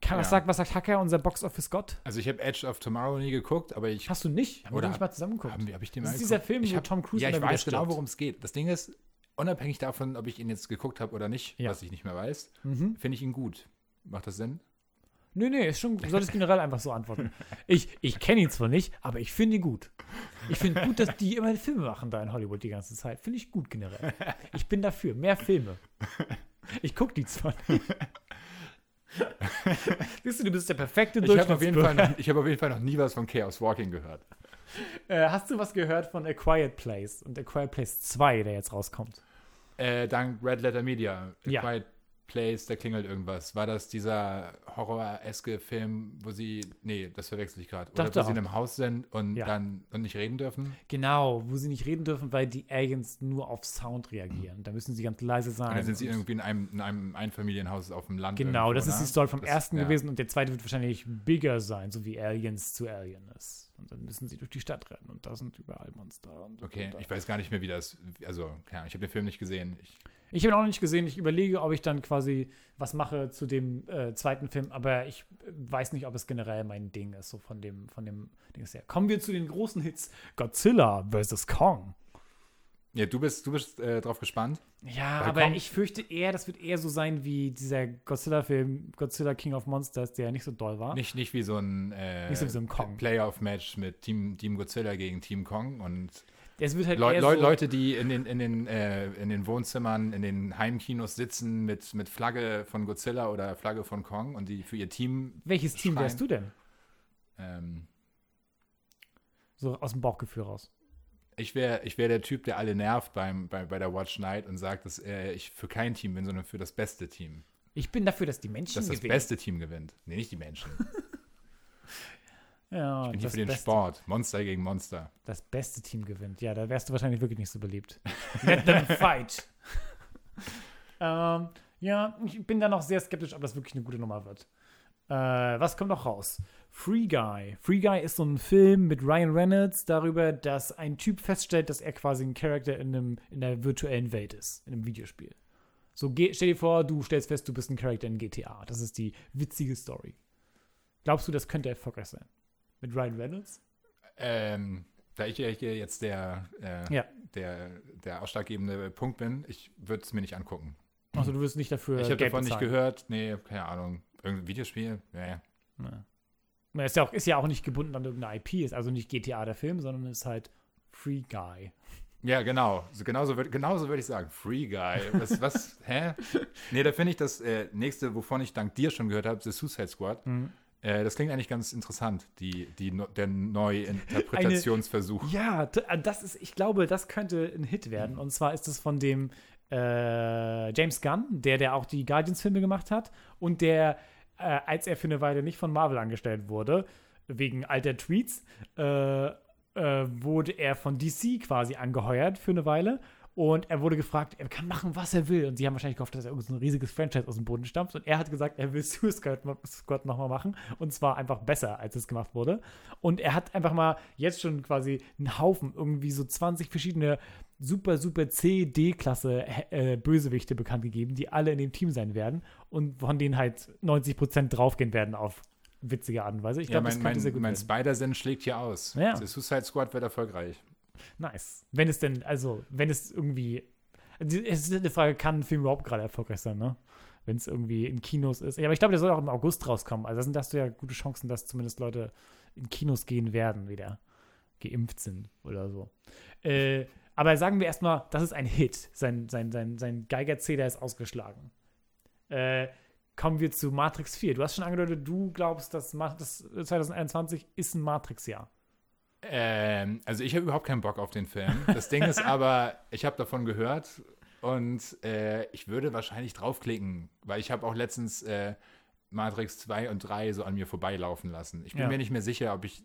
Kann, was, Ja. sagt, was sagt Hacker, unser Box Office Gott? also ich habe Edge of Tomorrow nie geguckt, aber ich Hast du nicht? Haben wir Oder nicht mal zusammen geguckt? Haben wir, hab ich den Das mal ist dieser? Film, ich wo hab, Tom Cruise Ja, ich weiß genau, worum es geht. Das Ding ist, unabhängig davon, ob ich ihn jetzt geguckt habe oder nicht, Ja. was ich nicht mehr weiß, Mhm. finde ich ihn gut. Macht das Sinn? Nee, nee, ist schon, du solltest generell einfach so antworten. Ich, ich kenne ihn zwar nicht, aber ich finde ihn gut. Ich finde gut, dass die immer Filme machen da in Hollywood die ganze Zeit. Finde ich gut generell. Ich bin dafür. Mehr Filme. Ich gucke die zwar nicht. Siehst du, du bist der perfekte Ich habe auf, jeden Fall noch- ich hab auf jeden Fall noch nie was von Chaos Walking gehört. Äh, hast du was gehört von A Quiet Place und A Quiet Place 2, der jetzt rauskommt? Äh, dank Red Letter Media. A Ja. Quiet Place, da klingelt irgendwas. War das dieser horror-eske Film, wo sie. Nee, das verwechsel ich gerade. Oder wo sie in einem Haus sind und Ja. dann und nicht reden dürfen? Genau, wo sie nicht reden dürfen, weil die Aliens nur auf Sound reagieren. Da müssen sie ganz leise sein. Und dann sind sie irgendwie in einem, in einem Einfamilienhaus auf dem Land. Genau, das ist ne? die Story vom Das- ersten ja. gewesen und der zweite wird wahrscheinlich bigger sein, so wie Aliens zu Alien ist. Und dann müssen sie durch die Stadt rennen und da sind überall Monster. Und Okay, und ich weiß gar nicht mehr, wie das. Also, Ahnung, ich habe den Film nicht gesehen. Ich, Ich habe ihn auch noch nicht gesehen. Ich überlege, ob ich dann quasi was mache zu dem äh, zweiten Film, aber ich weiß nicht, ob es generell mein Ding ist, so von dem, von dem Ding her. Kommen wir zu den großen Hits Godzilla vs. Kong. ja, du bist, du bist äh, drauf gespannt. Ja, aber Kong- ich fürchte eher, das wird eher so sein wie dieser Godzilla-Film, Godzilla King of Monsters, der nicht so doll war. Nicht, nicht wie so ein, äh, so ein. Playoff-Match mit Team, Team Godzilla gegen Team Kong und Es wird halt eher Leu so, Leute, die in den, in, den, äh, in den Wohnzimmern, in den Heimkinos sitzen mit, mit Flagge von Godzilla oder Flagge von Kong und die für ihr Team Welches Team schreien. wärst du denn? ähm, So aus dem Bauchgefühl raus. ich wäre ich wär der Typ, der alle nervt beim, bei, bei der Watch Night und sagt, dass äh, ich für kein Team bin, sondern für das beste Team. Ich bin dafür, dass die Menschen Dass das gewinnen. beste Team gewinnt. Nee, nicht die Menschen. Ja, Ich bin hier für den beste, Sport. Monster gegen Monster. das beste Team gewinnt. Ja, da wärst du wahrscheinlich wirklich nicht so beliebt. Let them fight. ähm, ja, ich bin da noch sehr skeptisch, ob das wirklich eine gute Nummer wird. Äh, was kommt noch raus? Free Guy. Free Guy ist so ein Film mit Ryan Reynolds darüber, dass ein Typ feststellt, dass er quasi ein Charakter in, einem, in der virtuellen Welt ist, in einem Videospiel. So, stell dir vor, du stellst fest, du bist ein Charakter in GTA. Das ist die witzige Story. Glaubst du, das könnte erfolgreich sein? Mit Ryan Reynolds? Ähm, da ich ja hier jetzt der, äh, Ja. der, der ausschlaggebende Punkt bin, ich würde es mir nicht angucken. Also du wirst nicht dafür ich habe davon nicht bezahlen. gehört. Nee, keine Ahnung. Irgendein Videospiel? Ja, ja. Ja. Ist ja, auch, ist ja auch nicht gebunden an irgendeine IP, ist also nicht GTA der Film, sondern ist halt Free Guy. Ja, genau. So, genauso würde genauso würd ich sagen. Free Guy. Was, was, hä? Nee, da finde ich das äh, nächste, wovon ich dank dir schon gehört habe, The Suicide Squad. Mhm. Äh, das klingt eigentlich ganz interessant, die, die, der Neuinterpretationsversuch. Ja, t- äh, das ist, ich glaube, das könnte ein Hit werden. Und zwar ist es von dem äh, James Gunn, der, der auch die Guardians-Filme gemacht hat und der, äh, als er für eine Weile nicht von Marvel angestellt wurde, wegen alter Tweets, äh, wurde er von DC quasi angeheuert für eine Weile. Und er wurde gefragt, er kann machen, was er will. Und sie haben wahrscheinlich gehofft, dass er irgend so ein riesiges Franchise aus dem Boden stampft. Und er hat gesagt, er will Suicide Squad nochmal machen. Und zwar einfach besser, als es gemacht wurde. Und er hat einfach mal jetzt schon quasi einen Haufen, irgendwie so 20 verschiedene super, super C, D-Klasse äh, Bösewichte bekannt gegeben, die alle in dem Team sein werden. Und von denen halt 90% draufgehen werden auf witzige Art und Weise. Ich Ja, glaube, das mein, könnte sehr mein, gut mein. Spider-Sinn schlägt hier aus. Ja. The Suicide Squad wird erfolgreich. Nice. Wenn es denn, also, wenn es irgendwie. Es ist eine Frage, kann ein Film überhaupt gerade erfolgreich sein, ne? Wenn es irgendwie in Kinos ist. Ja, aber ich glaube, der soll auch im August rauskommen. Also, da hast du ja gute Chancen, dass zumindest Leute in Kinos gehen werden, wieder geimpft sind oder so. Äh, aber sagen wir erstmal, das ist ein Hit. Sein, sein, sein, sein Geigerzähler ist ausgeschlagen. Äh, kommen wir zu Matrix 4. Du hast schon angedeutet, du glaubst, dass Matrix 2021 ist ein Matrix-Jahr. Ähm, also ich habe überhaupt keinen Bock auf den Film. Das Ding ist aber, ich habe davon gehört und äh, ich würde wahrscheinlich draufklicken, weil ich habe auch letztens äh, Matrix 2 und 3 so an mir vorbeilaufen lassen. Ich bin Ja. mir nicht mehr sicher, ob ich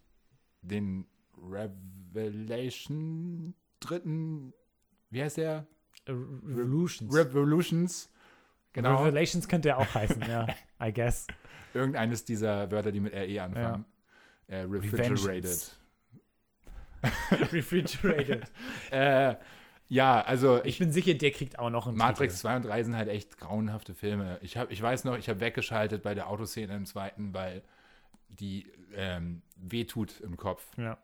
den Revelation dritten, wie heißt der? Revolutions. Revolutions. Genau. Revelations könnte ja auch heißen, ja, I guess. Irgendeines dieser Wörter, die mit RE anfangen. Äh, refrigerated. Revengeance. Refrigerated. Äh, ja, also Ich ich, bin sicher, der kriegt auch noch einen Matrix Titel. 2 und 3 sind halt echt grauenhafte Filme. Ich, hab, ich weiß noch, ich habe weggeschaltet bei der Autoszene im zweiten, weil die ähm, wehtut im Kopf. Ja.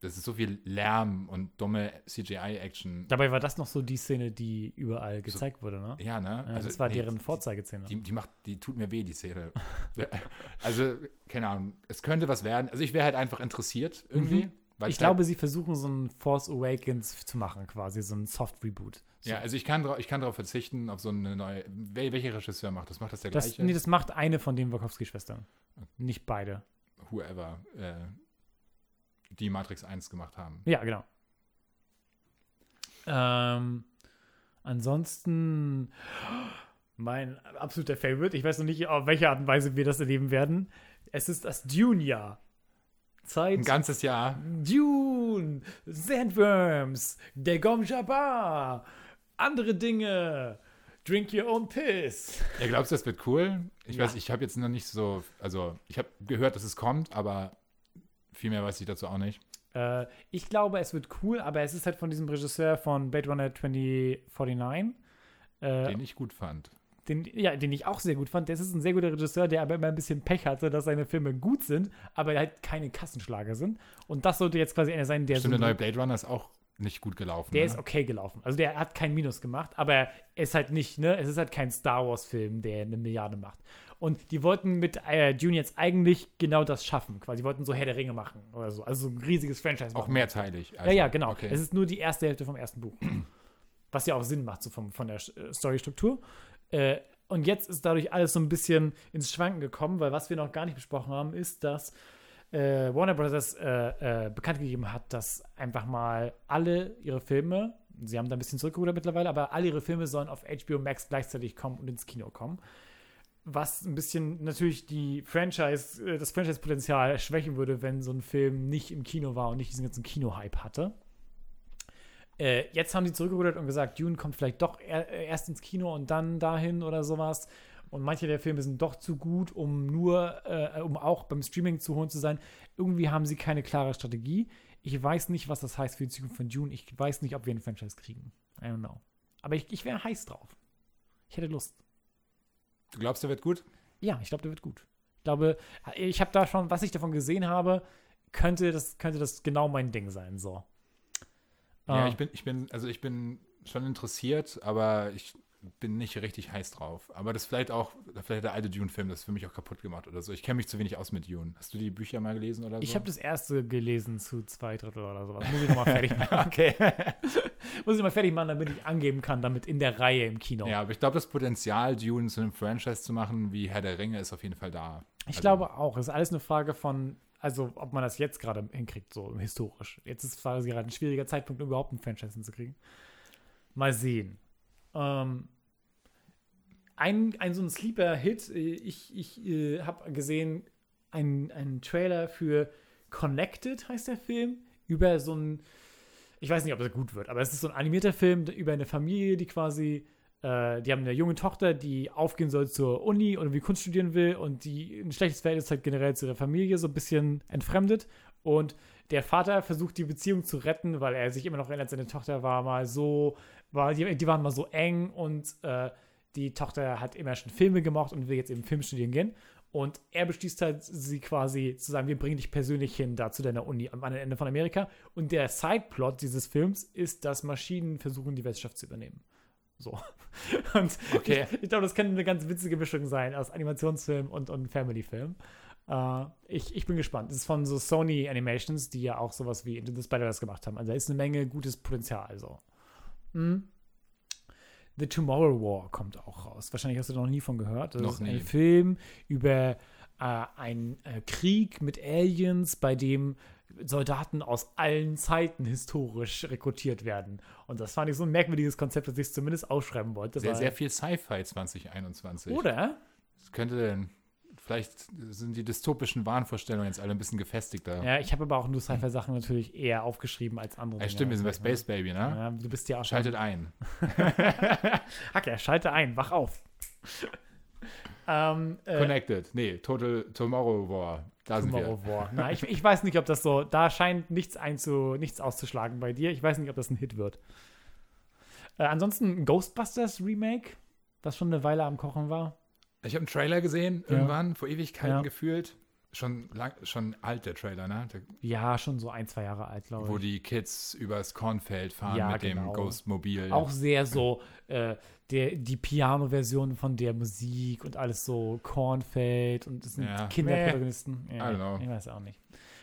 das ist so viel Lärm und dumme CGI-Action. Dabei war das noch so die Szene, die überall gezeigt wurde, ne? Ja, ne? Ja, das war deren Vorzeigeszene. Die, die macht, die tut mir weh, die Szene. also, keine Ahnung, es könnte was werden. Also ich wäre halt einfach interessiert irgendwie. weil Ich es glaube, halt, sie versuchen so ein Force Awakens zu machen, quasi, so ein Soft-Reboot. So. Ja, also ich kann, ich kann darauf verzichten, auf so eine neue. Wel welcher Regisseur macht das? Macht das der das, gleiche? nee, das macht eine von den Wachowski-Schwestern. Nicht beide. Whoever, äh, die Matrix 1 gemacht haben. Ja, genau. Ähm, ansonsten mein absoluter Favorite. Ich weiß noch nicht, auf welche Art und Weise wir das erleben werden. Es ist das Dune-Jahr. Zeit. Ein ganzes Jahr. Dune, Sandworms, der Gom Jabbar, andere Dinge. Drink your own piss. Ja, glaubst du, das wird cool? Ich Ja. weiß, ich habe jetzt noch nicht so, also ich habe gehört, dass es kommt, aber viel mehr weiß ich dazu auch nicht. Äh, ich glaube, es wird cool, aber es ist halt von diesem Regisseur von Blade Runner 2049. Äh, Den ich gut fand. Den, ja, den ich auch sehr gut fand. Das ist ein sehr guter Regisseur, der aber immer ein bisschen Pech hatte, dass seine Filme gut sind, aber halt keine Kassenschlager sind. Und das sollte jetzt quasi einer sein, der Stimmt, so der neue Blade Runner ist auch nicht gut gelaufen. der ne? ist okay gelaufen. Also der hat kein Minus gemacht, aber er ist halt nicht, ne, es ist halt kein Star Wars-Film, der eine Milliarde macht. Und die wollten mit äh, Dune jetzt eigentlich genau das schaffen. Quasi, die wollten so Herr der Ringe machen oder so. Also so ein riesiges Franchise Auch machen. mehrteilig. Ja, also, ja, genau. Okay. Es ist nur die erste Hälfte vom ersten Buch. Was ja auch Sinn macht, so vom, von der äh, Storystruktur. Äh, und jetzt ist dadurch alles so ein bisschen ins Schwanken gekommen, weil was wir noch gar nicht besprochen haben, ist, dass äh, Warner Brothers äh, äh, bekannt gegeben hat, dass einfach mal alle ihre Filme, sie haben da ein bisschen zurückgerudert mittlerweile, aber alle ihre Filme sollen auf HBO Max gleichzeitig kommen und ins Kino kommen. Was ein bisschen natürlich die Franchise, äh, das Franchise-Potenzial schwächen würde, wenn so ein Film nicht im Kino war und nicht diesen ganzen Kino-Hype hatte. Äh, jetzt haben sie zurückgerudert und gesagt, Dune kommt vielleicht doch er, äh, erst ins Kino und dann dahin oder sowas. Und manche der Filme sind doch zu gut, um nur, äh, um auch beim Streaming zu holen zu sein. Irgendwie haben sie keine klare Strategie. Ich weiß nicht, was das heißt für die Zukunft von Dune. Ich weiß nicht, ob wir ein Franchise kriegen. I don't know. Aber ich, ich wäre heiß drauf. Ich hätte Lust. Du glaubst, der wird gut? Ja, ich glaube, der wird gut. Ich glaube, ich habe da schon, was ich davon gesehen habe, könnte das, könnte das genau mein Ding sein. So. Ja, Ah. ich bin, ich bin, also ich bin schon interessiert, aber ich bin nicht richtig heiß drauf. Aber das vielleicht auch, vielleicht der alte Dune-Film, das für mich auch kaputt gemacht oder so. Ich kenne mich zu wenig aus mit Dune. Hast du die Bücher mal gelesen oder so? Ich habe das erste gelesen zu zwei Drittel oder sowas. Muss ich nochmal fertig machen. Okay. Muss ich mal fertig machen, damit ich angeben kann, damit in der Reihe im Kino. Ja, aber ich glaube, das Potenzial, Dune zu einem Franchise zu machen, wie Herr der Ringe, ist auf jeden Fall da. ich Also- glaube auch. Es ist alles eine Frage von, also ob man das jetzt gerade hinkriegt, so historisch. Jetzt ist quasi gerade ein schwieriger Zeitpunkt, um überhaupt ein Franchise hinzukriegen. Mal sehen. Ähm, ein, ein so ein Sleeper-Hit, äh, ich, ich äh, habe gesehen, einen, einen Trailer für Connected heißt der Film, über so ein, ich weiß nicht, ob das gut wird, aber es ist so ein animierter Film über eine Familie, die quasi, äh, die haben eine junge Tochter, die aufgehen soll zur Uni und irgendwie Kunst studieren will und die ein schlechtes Verhältnis hat generell zu ihrer Familie, so ein bisschen entfremdet und der Vater versucht die Beziehung zu retten, weil er sich immer noch erinnert, seine Tochter war mal so, war, die, die waren mal so eng und äh, die Tochter hat immer schon Filme gemacht und will jetzt eben Film studieren gehen. Und er beschließt halt, sie quasi zu sagen, wir bringen dich persönlich hin, da zu deiner Uni am anderen Ende von Amerika. Und der Sideplot dieses Films ist, dass Maschinen versuchen, die Wissenschaft zu übernehmen. So. Und Okay. ich, ich glaube, das kann eine ganz witzige Mischung sein aus Animationsfilm und, und Family-Film. Äh, ich, ich bin gespannt. Das ist von so Sony Animations, die ja auch sowas wie Into the Spider-Verse gemacht haben. Also da ist eine Menge gutes Potenzial. Also. Hm. The Tomorrow War kommt auch raus. Wahrscheinlich hast du noch nie von gehört. Das Noch ist ein nie. Film über äh, einen äh, Krieg mit Aliens, bei dem Soldaten aus allen Zeiten historisch rekrutiert werden. Und das fand ich so ein merkwürdiges Konzept, dass ich es zumindest ausschreiben wollte. Sehr, sehr viel Sci-Fi 2021. Oder? Das könnte denn, vielleicht sind die dystopischen Wahnvorstellungen jetzt alle ein bisschen gefestigter. Ja, ich habe aber auch nur Sci-Fi-Sachen natürlich eher aufgeschrieben als andere. Ja, stimmt, wir sind bei Space Baby, ne? Ja, du bist ja auch Schaltet ein. Hacker, schalte ein, wach auf. Ähm, äh, Connected. Nee, Total Tomorrow War. Da sind wir. Tomorrow War. Na, ich, ich weiß nicht, ob das so, da scheint nichts, einzu, nichts auszuschlagen bei dir. Ich weiß nicht, ob das ein Hit wird. Äh, ansonsten Ghostbusters Remake, das schon eine Weile am Kochen war. Ich habe einen Trailer gesehen, Ja. irgendwann, vor Ewigkeiten Ja. gefühlt. Schon, lang, schon alt, der Trailer, ne? Der, Ja, schon so ein, zwei Jahre alt, glaube ich. wo die Kids übers Kornfeld fahren Ja, mit genau. dem Ghostmobil. Auch sehr so äh, der, die Piano-Version von der Musik und alles so Kornfeld und es sind Ja. Kinderprotagonisten. Know. Ich weiß auch nicht.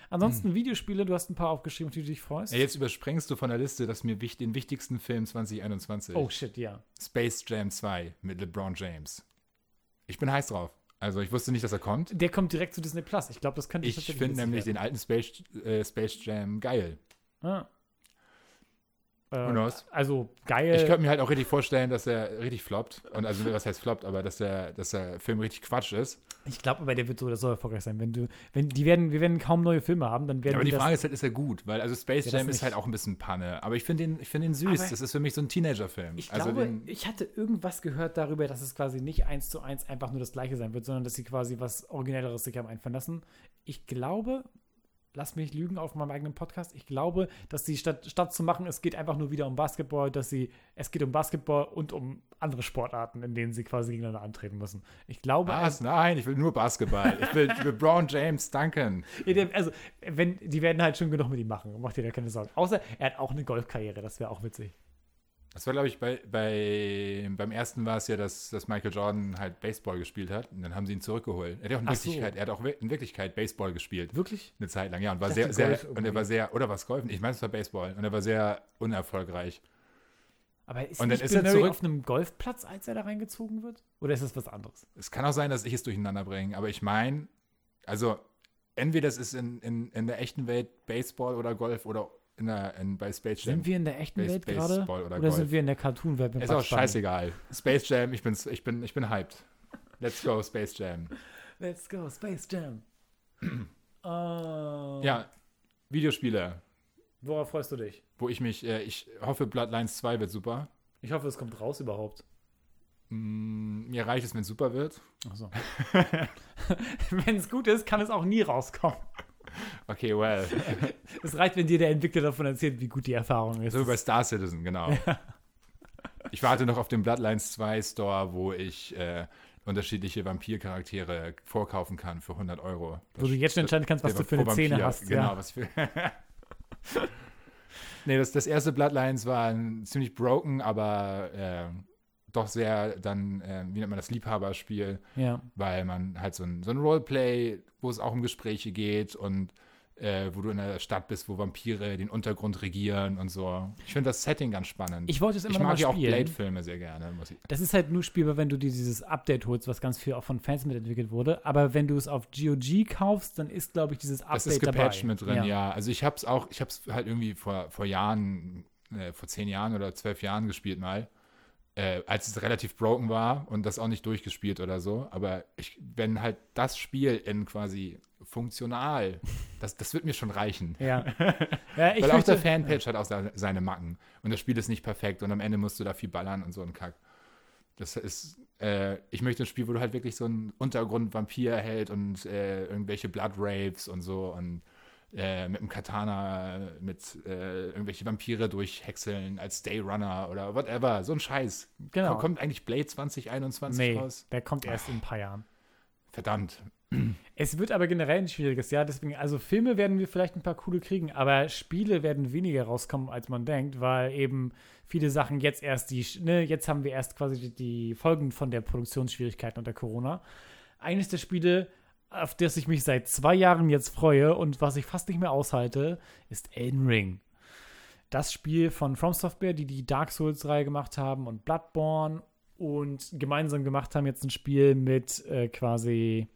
Ansonsten Videospiele, du hast ein paar aufgeschrieben, auf die du dich freust. Ja, jetzt übersprengst du von der Liste das mir wich- den wichtigsten Film 2021. oh shit, ja. Space Jam 2 mit LeBron James. Ich bin heiß drauf. Also ich wusste nicht, dass er kommt. Der kommt direkt zu Disney Plus. Ich glaube, das könnte Ich tatsächlich finde nämlich werden. den alten Space, äh, Space Jam geil. Ah. Who Äh, knows? also geil. Ich könnte mir halt auch richtig vorstellen, dass er richtig floppt. Und also, was heißt floppt, aber dass der, dass der Film richtig Quatsch ist. Ich glaube aber, der wird so oder so erfolgreich sein. Wenn du, wenn die werden, wir werden kaum neue Filme haben, dann werden aber die Frage ist halt, ist er gut? Weil also Space Ja, Jam ist halt auch ein bisschen Panne. Aber ich finde ihn, ich finde ihn süß. Aber- das ist für mich so ein Teenager-Film. Ich also glaube, den, ich hatte irgendwas gehört darüber, dass es quasi nicht eins zu eins einfach nur das gleiche sein wird, sondern dass sie quasi was Originelleres sich haben einfallen lassen. Ich glaube, lass mich lügen auf meinem eigenen Podcast, ich glaube, dass sie statt, statt zu machen, es geht einfach nur wieder um Basketball, dass sie, es geht um Basketball und um andere Sportarten, in denen sie quasi gegeneinander antreten müssen. Ich glaube, was? Nein, ich will nur Basketball. ich will LeBron James der- Also, wenn, die werden halt schon genug mit ihm machen. Macht dir da keine Sorgen. Außer, er hat auch eine Golfkarriere. Das wäre auch witzig. Das war, glaube ich, bei, bei, beim ersten war es ja, dass, dass Michael Jordan halt Baseball gespielt hat. Und dann haben sie ihn zurückgeholt. Er hat auch in, Ach so. Wirklichkeit, er hat auch in Wirklichkeit Baseball gespielt. Wirklich? Eine Zeit lang, ja. Und war sehr, sehr, Golf und er war sehr, oder was Golf? Ich meine, es war Baseball. Und er war sehr unerfolgreich. Aber ist Und dann ist er zurück- auf einem Golfplatz, als er da reingezogen wird? Oder ist das was anderes? Es kann auch sein, dass ich es durcheinander bringe, aber ich meine, also entweder es ist in, in, in der echten Welt Baseball oder Golf oder in der, in, bei Space Jam. Sind wir in der echten Base- Welt gerade? Oder Oder, Golf. sind wir in der Cartoon-Welt ist auch scheißegal. Space Jam, ich bin, ich bin, ich bin hyped. Let's go, Space Jam. Let's go, Space Jam. Oh. Ja, Videospiele, Worauf freust du dich? wo ich mich, äh, ich hoffe, Bloodlines 2 wird super. Ich hoffe, es kommt raus überhaupt. Mm, mir reicht es, wenn es super wird. Achso. wenn es gut ist, kann es auch nie rauskommen. Okay, well. Es reicht, wenn dir der Entwickler davon erzählt, wie gut die Erfahrung ist. So wie bei Star Citizen, genau. Ich warte noch auf den Bloodlines 2 Store, wo ich äh, unterschiedliche Vampircharaktere vorkaufen kann für 100 Euro. wo du jetzt schon entscheiden kannst, was du für eine Vampir, Szene hast. Genau, ja. was für. nee, das, das erste Bloodlines war ein ziemlich broken, aber äh, doch sehr dann, äh, wie nennt man das, Liebhaberspiel, ja. weil man halt so ein, so ein Roleplay, wo es auch um Gespräche geht und äh, wo du in einer Stadt bist, wo Vampire den Untergrund regieren und so. Ich finde das Setting ganz spannend. Ich wollte es immer Ich mag ja auch. Blade-Filme sehr gerne. Das ist halt nur spielbar, wenn du dir dieses Update holst, was ganz viel auch von Fans mitentwickelt wurde. Aber wenn du es auf GOG kaufst, dann ist, glaube ich, dieses Update Das ist gepatcht dabei. mit drin, ja. Also ich habe es auch, ich habe es halt irgendwie vor, vor Jahren, äh, vor zehn Jahren oder zwölf Jahren gespielt mal, äh, als es relativ broken war und das auch nicht durchgespielt oder so. Aber ich, wenn halt das Spiel in quasi funktional, das, das wird mir schon reichen. Ja. ja ich Weil auch der Fanpage hat auch se- seine Macken. Und das Spiel ist nicht perfekt und am Ende musst du da viel ballern und so ein Kack. Das ist, äh, ich möchte ein Spiel, wo du halt wirklich so einen Untergrund-Vampir hält und äh, irgendwelche Blood Raves und so und äh, mit dem Katana mit äh, irgendwelche Vampire durchhäckseln als Dayrunner oder whatever. So ein Scheiß. Genau. Kommt eigentlich Blade 2021 Nee, raus? der kommt erst in ein paar Jahren. Verdammt. Es wird aber generell ein schwieriges Jahr, deswegen, also Filme werden wir vielleicht ein paar coole kriegen, aber Spiele werden weniger rauskommen, als man denkt, weil eben viele Sachen jetzt erst die, ne, jetzt haben wir erst quasi die, die Folgen von der Produktionsschwierigkeiten unter Corona. Eines der Spiele, auf das ich mich seit zwei Jahren jetzt freue und was ich fast nicht mehr aushalte, ist Elden Ring. Das Spiel von From Software, die die Dark Souls-Reihe gemacht haben und Bloodborne und gemeinsam gemacht haben jetzt ein Spiel mit äh, quasi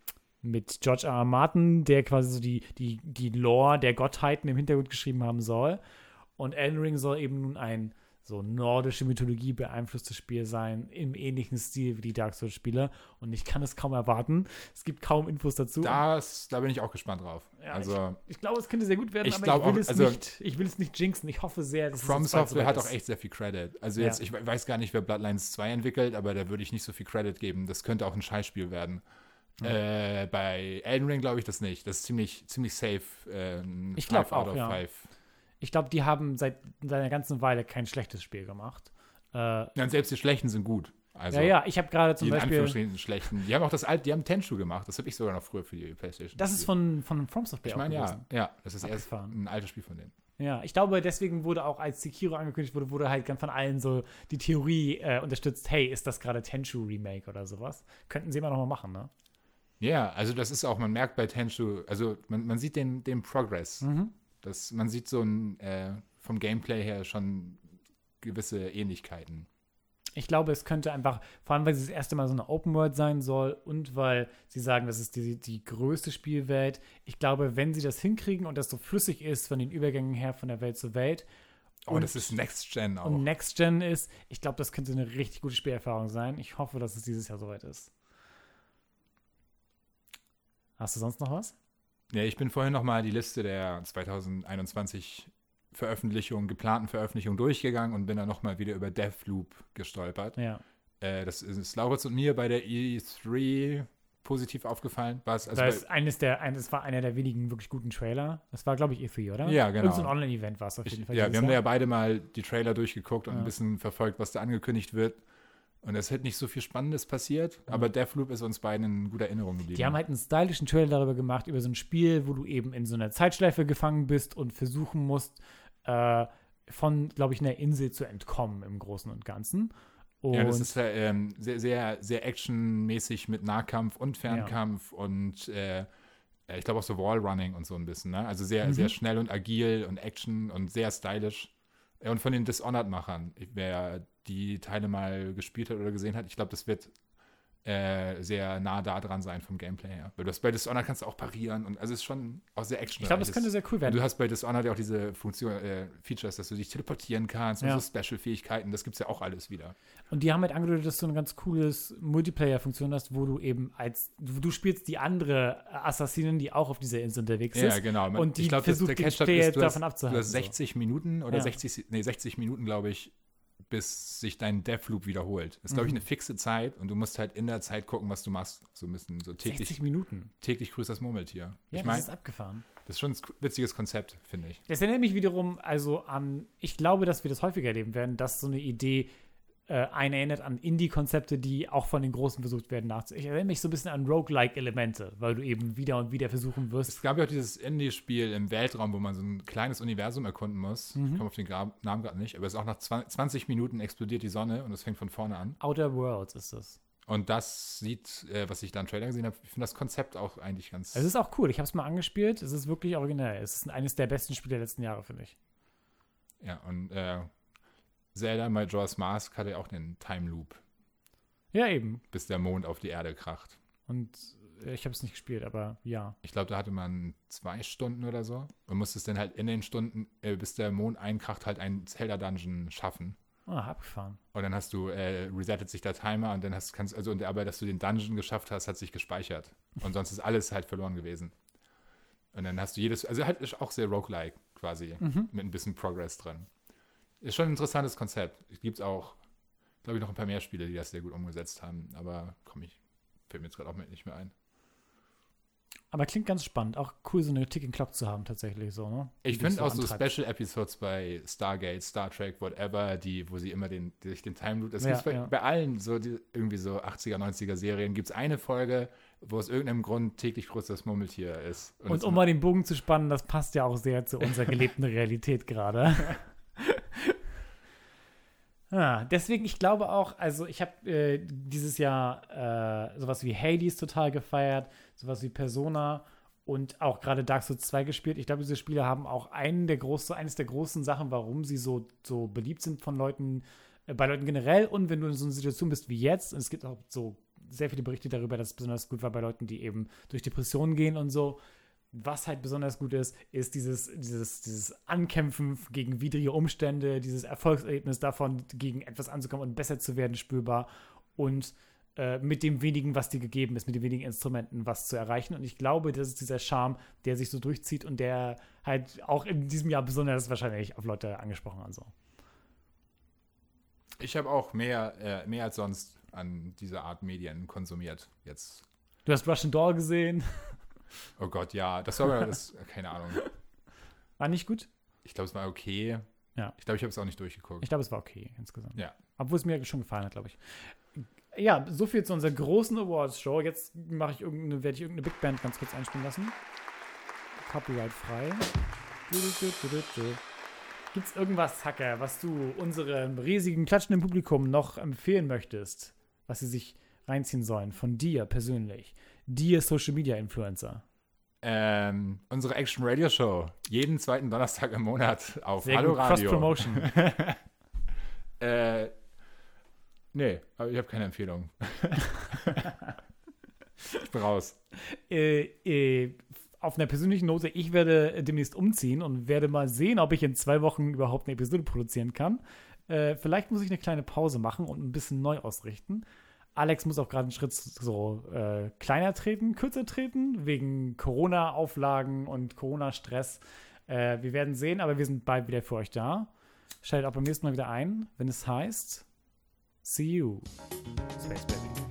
mit George R. R. Martin, der quasi so die, die, die Lore der Gottheiten im Hintergrund geschrieben haben soll. Und Elden Ring soll eben nun ein so nordische Mythologie beeinflusstes Spiel sein, im ähnlichen Stil wie die Dark Souls-Spiele. Und ich kann es kaum erwarten. Es gibt kaum Infos dazu. Das, da bin ich auch gespannt drauf. Ja, also ich glaube, es könnte sehr gut werden, Ich aber ich will, auch, es also- nicht, ich will es nicht jinxen. Ich hoffe sehr, dass From es Software hat auch echt sehr viel Credit. Also Ja. jetzt, ich we- weiß gar nicht, wer Bloodlines 2 entwickelt, aber da würde ich nicht so viel Credit geben. Das könnte auch ein Scheißspiel werden. Äh, bei Elden Ring glaube ich das nicht. Das ist ziemlich, ziemlich safe. Äh, ein Ich glaub Five out auch, of ja. five. Ich glaube, die haben seit einer ganzen Weile kein schlechtes Spiel gemacht. Äh, Ja, und selbst die Schlechten sind gut. Also, ja, ja, ich habe gerade zum die in Beispiel. Anführungsstrichen schlechten. Die haben auch das alte, die haben Tenchu gemacht. Das habe ich sogar noch früher für die Playstation. Das ist von, von From Software. Ich meine, ja, ja, das ist erst ein altes Spiel von denen. Ja, ich glaube, deswegen wurde auch, als Sekiro angekündigt wurde, wurde halt ganz von allen so die Theorie äh, unterstützt, hey, ist das gerade Tenchu Remake oder sowas? Könnten sie immer noch mal machen, ne? Ja, also das ist auch, man merkt bei Tenchu, also man, man sieht den, den Progress. Mhm. Das, man sieht so ein, äh, vom Gameplay her schon gewisse Ähnlichkeiten. Ich glaube, es könnte einfach, vor allem, weil es das erste Mal so eine Open World sein soll und weil sie sagen, das ist die, die größte Spielwelt. Ich glaube, wenn sie das hinkriegen und das so flüssig ist von den Übergängen her von der Welt zur Welt Oh, Und- das ist Next Gen auch. und Next Gen ist, ich glaube, das könnte eine richtig gute Spielerfahrung sein. Ich hoffe, dass es dieses Jahr soweit ist. Hast du sonst noch was? Ja, ich bin vorhin noch mal die Liste der 2021 Veröffentlichungen, geplanten Veröffentlichungen durchgegangen und bin dann noch mal wieder über Deathloop gestolpert. Ja. Äh, das ist Lauritz und mir bei der E3 positiv aufgefallen. Also das ist eines der, ein, das war einer der wenigen wirklich guten Trailer. Das war, glaube ich, E3, oder? Ja, genau. Irgend so ein Online-Event war es auf jeden ich, Fall. ja, wir haben ja beide mal die Trailer durchgeguckt und Ja. ein bisschen verfolgt, was da angekündigt wird. Und es hat nicht so viel Spannendes passiert, aber Deathloop ist uns beiden in guter Erinnerung geblieben. Die haben halt einen stylischen Trailer darüber gemacht, über so ein Spiel, wo du eben in so einer Zeitschleife gefangen bist und versuchen musst, äh, von, glaube ich, einer Insel zu entkommen im Großen und Ganzen. Und Ja, das ist äh, ähm, sehr, sehr, sehr actionmäßig mit Nahkampf und Fernkampf und äh, äh, ich glaube auch so Wallrunning und so ein bisschen. Ne? Also sehr, Mhm. sehr schnell und agil und Action und sehr stylisch. Und von den Dishonored-Machern, wer die Teile mal gespielt hat oder gesehen hat, ich glaube, das wird äh, sehr nah da dran sein vom Gameplay her. Weil du hast bei Dishonored kannst du auch parieren und also es ist schon auch sehr action ich glaube, das könnte sehr cool und werden. du hast bei Dishonored ja auch diese Funktion, äh, Features, dass du dich teleportieren kannst und Ja. so Special-Fähigkeiten, das gibt es ja auch alles wieder. Und die haben halt angedeutet, dass du eine ganz cooles Multiplayer-Funktion hast, wo du eben als, du, du spielst die andere Assassinin, die auch auf dieser Insel unterwegs Ja, ist. genau. Man- Und die ich glaube, versucht, der den Player du davon du abzuhalten. hast 60 Minuten oder Ja. 60, nee, 60 Minuten, glaube ich, bis sich dein Deathloop wiederholt. Das ist, glaube ich, Mhm. eine fixe Zeit und du musst halt in der Zeit gucken, was du machst. So ein bisschen so täglich, 60 Minuten. täglich grüßt das Murmeltier. Ja, ich das ist abgefahren. das ist schon ein witziges Konzept, finde ich. Das erinnert mich wiederum also an, ich glaube, dass wir das häufiger erleben werden, dass so eine Idee äh, einen erinnert an Indie-Konzepte, die auch von den Großen versucht werden nachzumachen. Ich erinnere mich so ein bisschen an Roguelike-Elemente, weil du eben wieder und wieder versuchen wirst. Es gab ja auch dieses Indie-Spiel im Weltraum, wo man so ein kleines Universum erkunden muss. Mhm. Ich komme auf den Gra Namen gerade nicht, aber es ist auch nach 20 20 Minuten explodiert die Sonne und es fängt von vorne an. Outer Worlds ist das. Und das sieht, äh, was ich da im Trailer gesehen habe, ich finde das Konzept auch eigentlich ganz. Es ist auch cool. Ich habe es mal angespielt. Es ist wirklich originell. Es ist eines der besten Spiele der letzten Jahre, finde ich. Ja, und äh, Zelda Majora's Mask hatte ja auch den Time Loop, Ja, eben. bis der Mond auf die Erde kracht. Und äh, ich habe es nicht gespielt, aber ja. Ich glaube, da hatte man zwei Stunden oder so und musste es dann halt in den Stunden, äh, bis der Mond einkracht, halt einen Zelda-Dungeon schaffen. Ah, abgefahren. Und dann hast du, äh, resettet sich der Timer und dann hast, kannst, also, und aber, dass du den Dungeon geschafft hast, hat sich gespeichert. Und sonst ist alles halt verloren gewesen. Und dann hast du jedes, also halt ist auch sehr roguelike quasi, Mhm. mit ein bisschen Progress drin. Ist schon ein interessantes Konzept. Es gibt auch, glaube ich, noch ein paar mehr Spiele, die das sehr gut umgesetzt haben, aber komm, ich fällt mir jetzt gerade auch nicht mehr ein. Aber klingt ganz spannend. Auch cool, so eine Ticking Clock zu haben, tatsächlich so, ne? Ich finde auch so antreibt. Special Episodes bei Stargate, Star Trek, whatever, die, wo sie immer den, sich den Time Loop. Das Ja, gibt's bei, ja. bei allen so die, irgendwie so 80er, 90er Serien gibt es eine Folge, wo aus irgendeinem Grund täglich kurz das Murmeltier ist. Und es- um mal den Bogen zu spannen, das passt ja auch sehr zu unserer gelebten Realität gerade. ah, deswegen, ich glaube auch, also ich habe äh, dieses Jahr äh, sowas wie Hades total gefeiert, sowas wie Persona und auch gerade Dark Souls 2 gespielt. Ich glaube, diese Spiele haben auch einen der großen, eines der großen Sachen, warum sie so, so beliebt sind von Leuten, äh, bei Leuten generell und wenn du in so einer Situation bist wie jetzt, und es gibt auch so sehr viele Berichte darüber, dass es besonders gut war bei Leuten, die eben durch Depressionen gehen und so. Was halt besonders gut ist, ist dieses, dieses, dieses Ankämpfen gegen widrige Umstände, dieses Erfolgserlebnis davon, gegen etwas anzukommen und besser zu werden, spürbar und äh, mit dem wenigen, was dir gegeben ist, mit den wenigen Instrumenten was zu erreichen. Und ich glaube, das ist dieser Charme, der sich so durchzieht und der halt auch in diesem Jahr besonders wahrscheinlich auf Leute angesprochen hat. So. ich habe auch mehr, äh, mehr als sonst an diese Art Medien konsumiert. Jetzt, Du hast Russian Doll gesehen. oh Gott, ja, das war aber das, keine Ahnung. War nicht gut? Ich glaube, es war okay. Ja. Ich glaube, ich habe es auch nicht durchgeguckt. Ich glaube, es war okay insgesamt. Ja. Obwohl es mir schon gefallen hat, glaube ich. Ja, so viel zu unserer großen Awards-Show. Jetzt mache ich irgendeine, werde ich irgendeine Big Band ganz kurz einspielen lassen. Copyright frei. Gibt es irgendwas, Hacker, was du unserem riesigen klatschenden Publikum noch empfehlen möchtest, was sie sich reinziehen sollen von dir persönlich? Dir Social Media Influencer. Ähm, unsere Action Radio Show. Jeden zweiten Donnerstag im Monat auf Sehr Hallo gut, Radio. Cross-Promotion. Äh, nee, aber ich habe keine Empfehlung. ich bin raus. äh, äh, auf einer persönlichen Note, ich werde demnächst umziehen und werde mal sehen, ob ich in zwei Wochen überhaupt eine Episode produzieren kann. Äh, vielleicht muss ich eine kleine Pause machen und ein bisschen neu ausrichten. Alex muss auch gerade einen Schritt so äh, kleiner treten, kürzer treten, wegen Corona-Auflagen und Corona-Stress. Äh, wir werden sehen, aber wir sind bald wieder für euch da. Schaltet auch beim nächsten Mal wieder ein, wenn es heißt See you, Space Baby.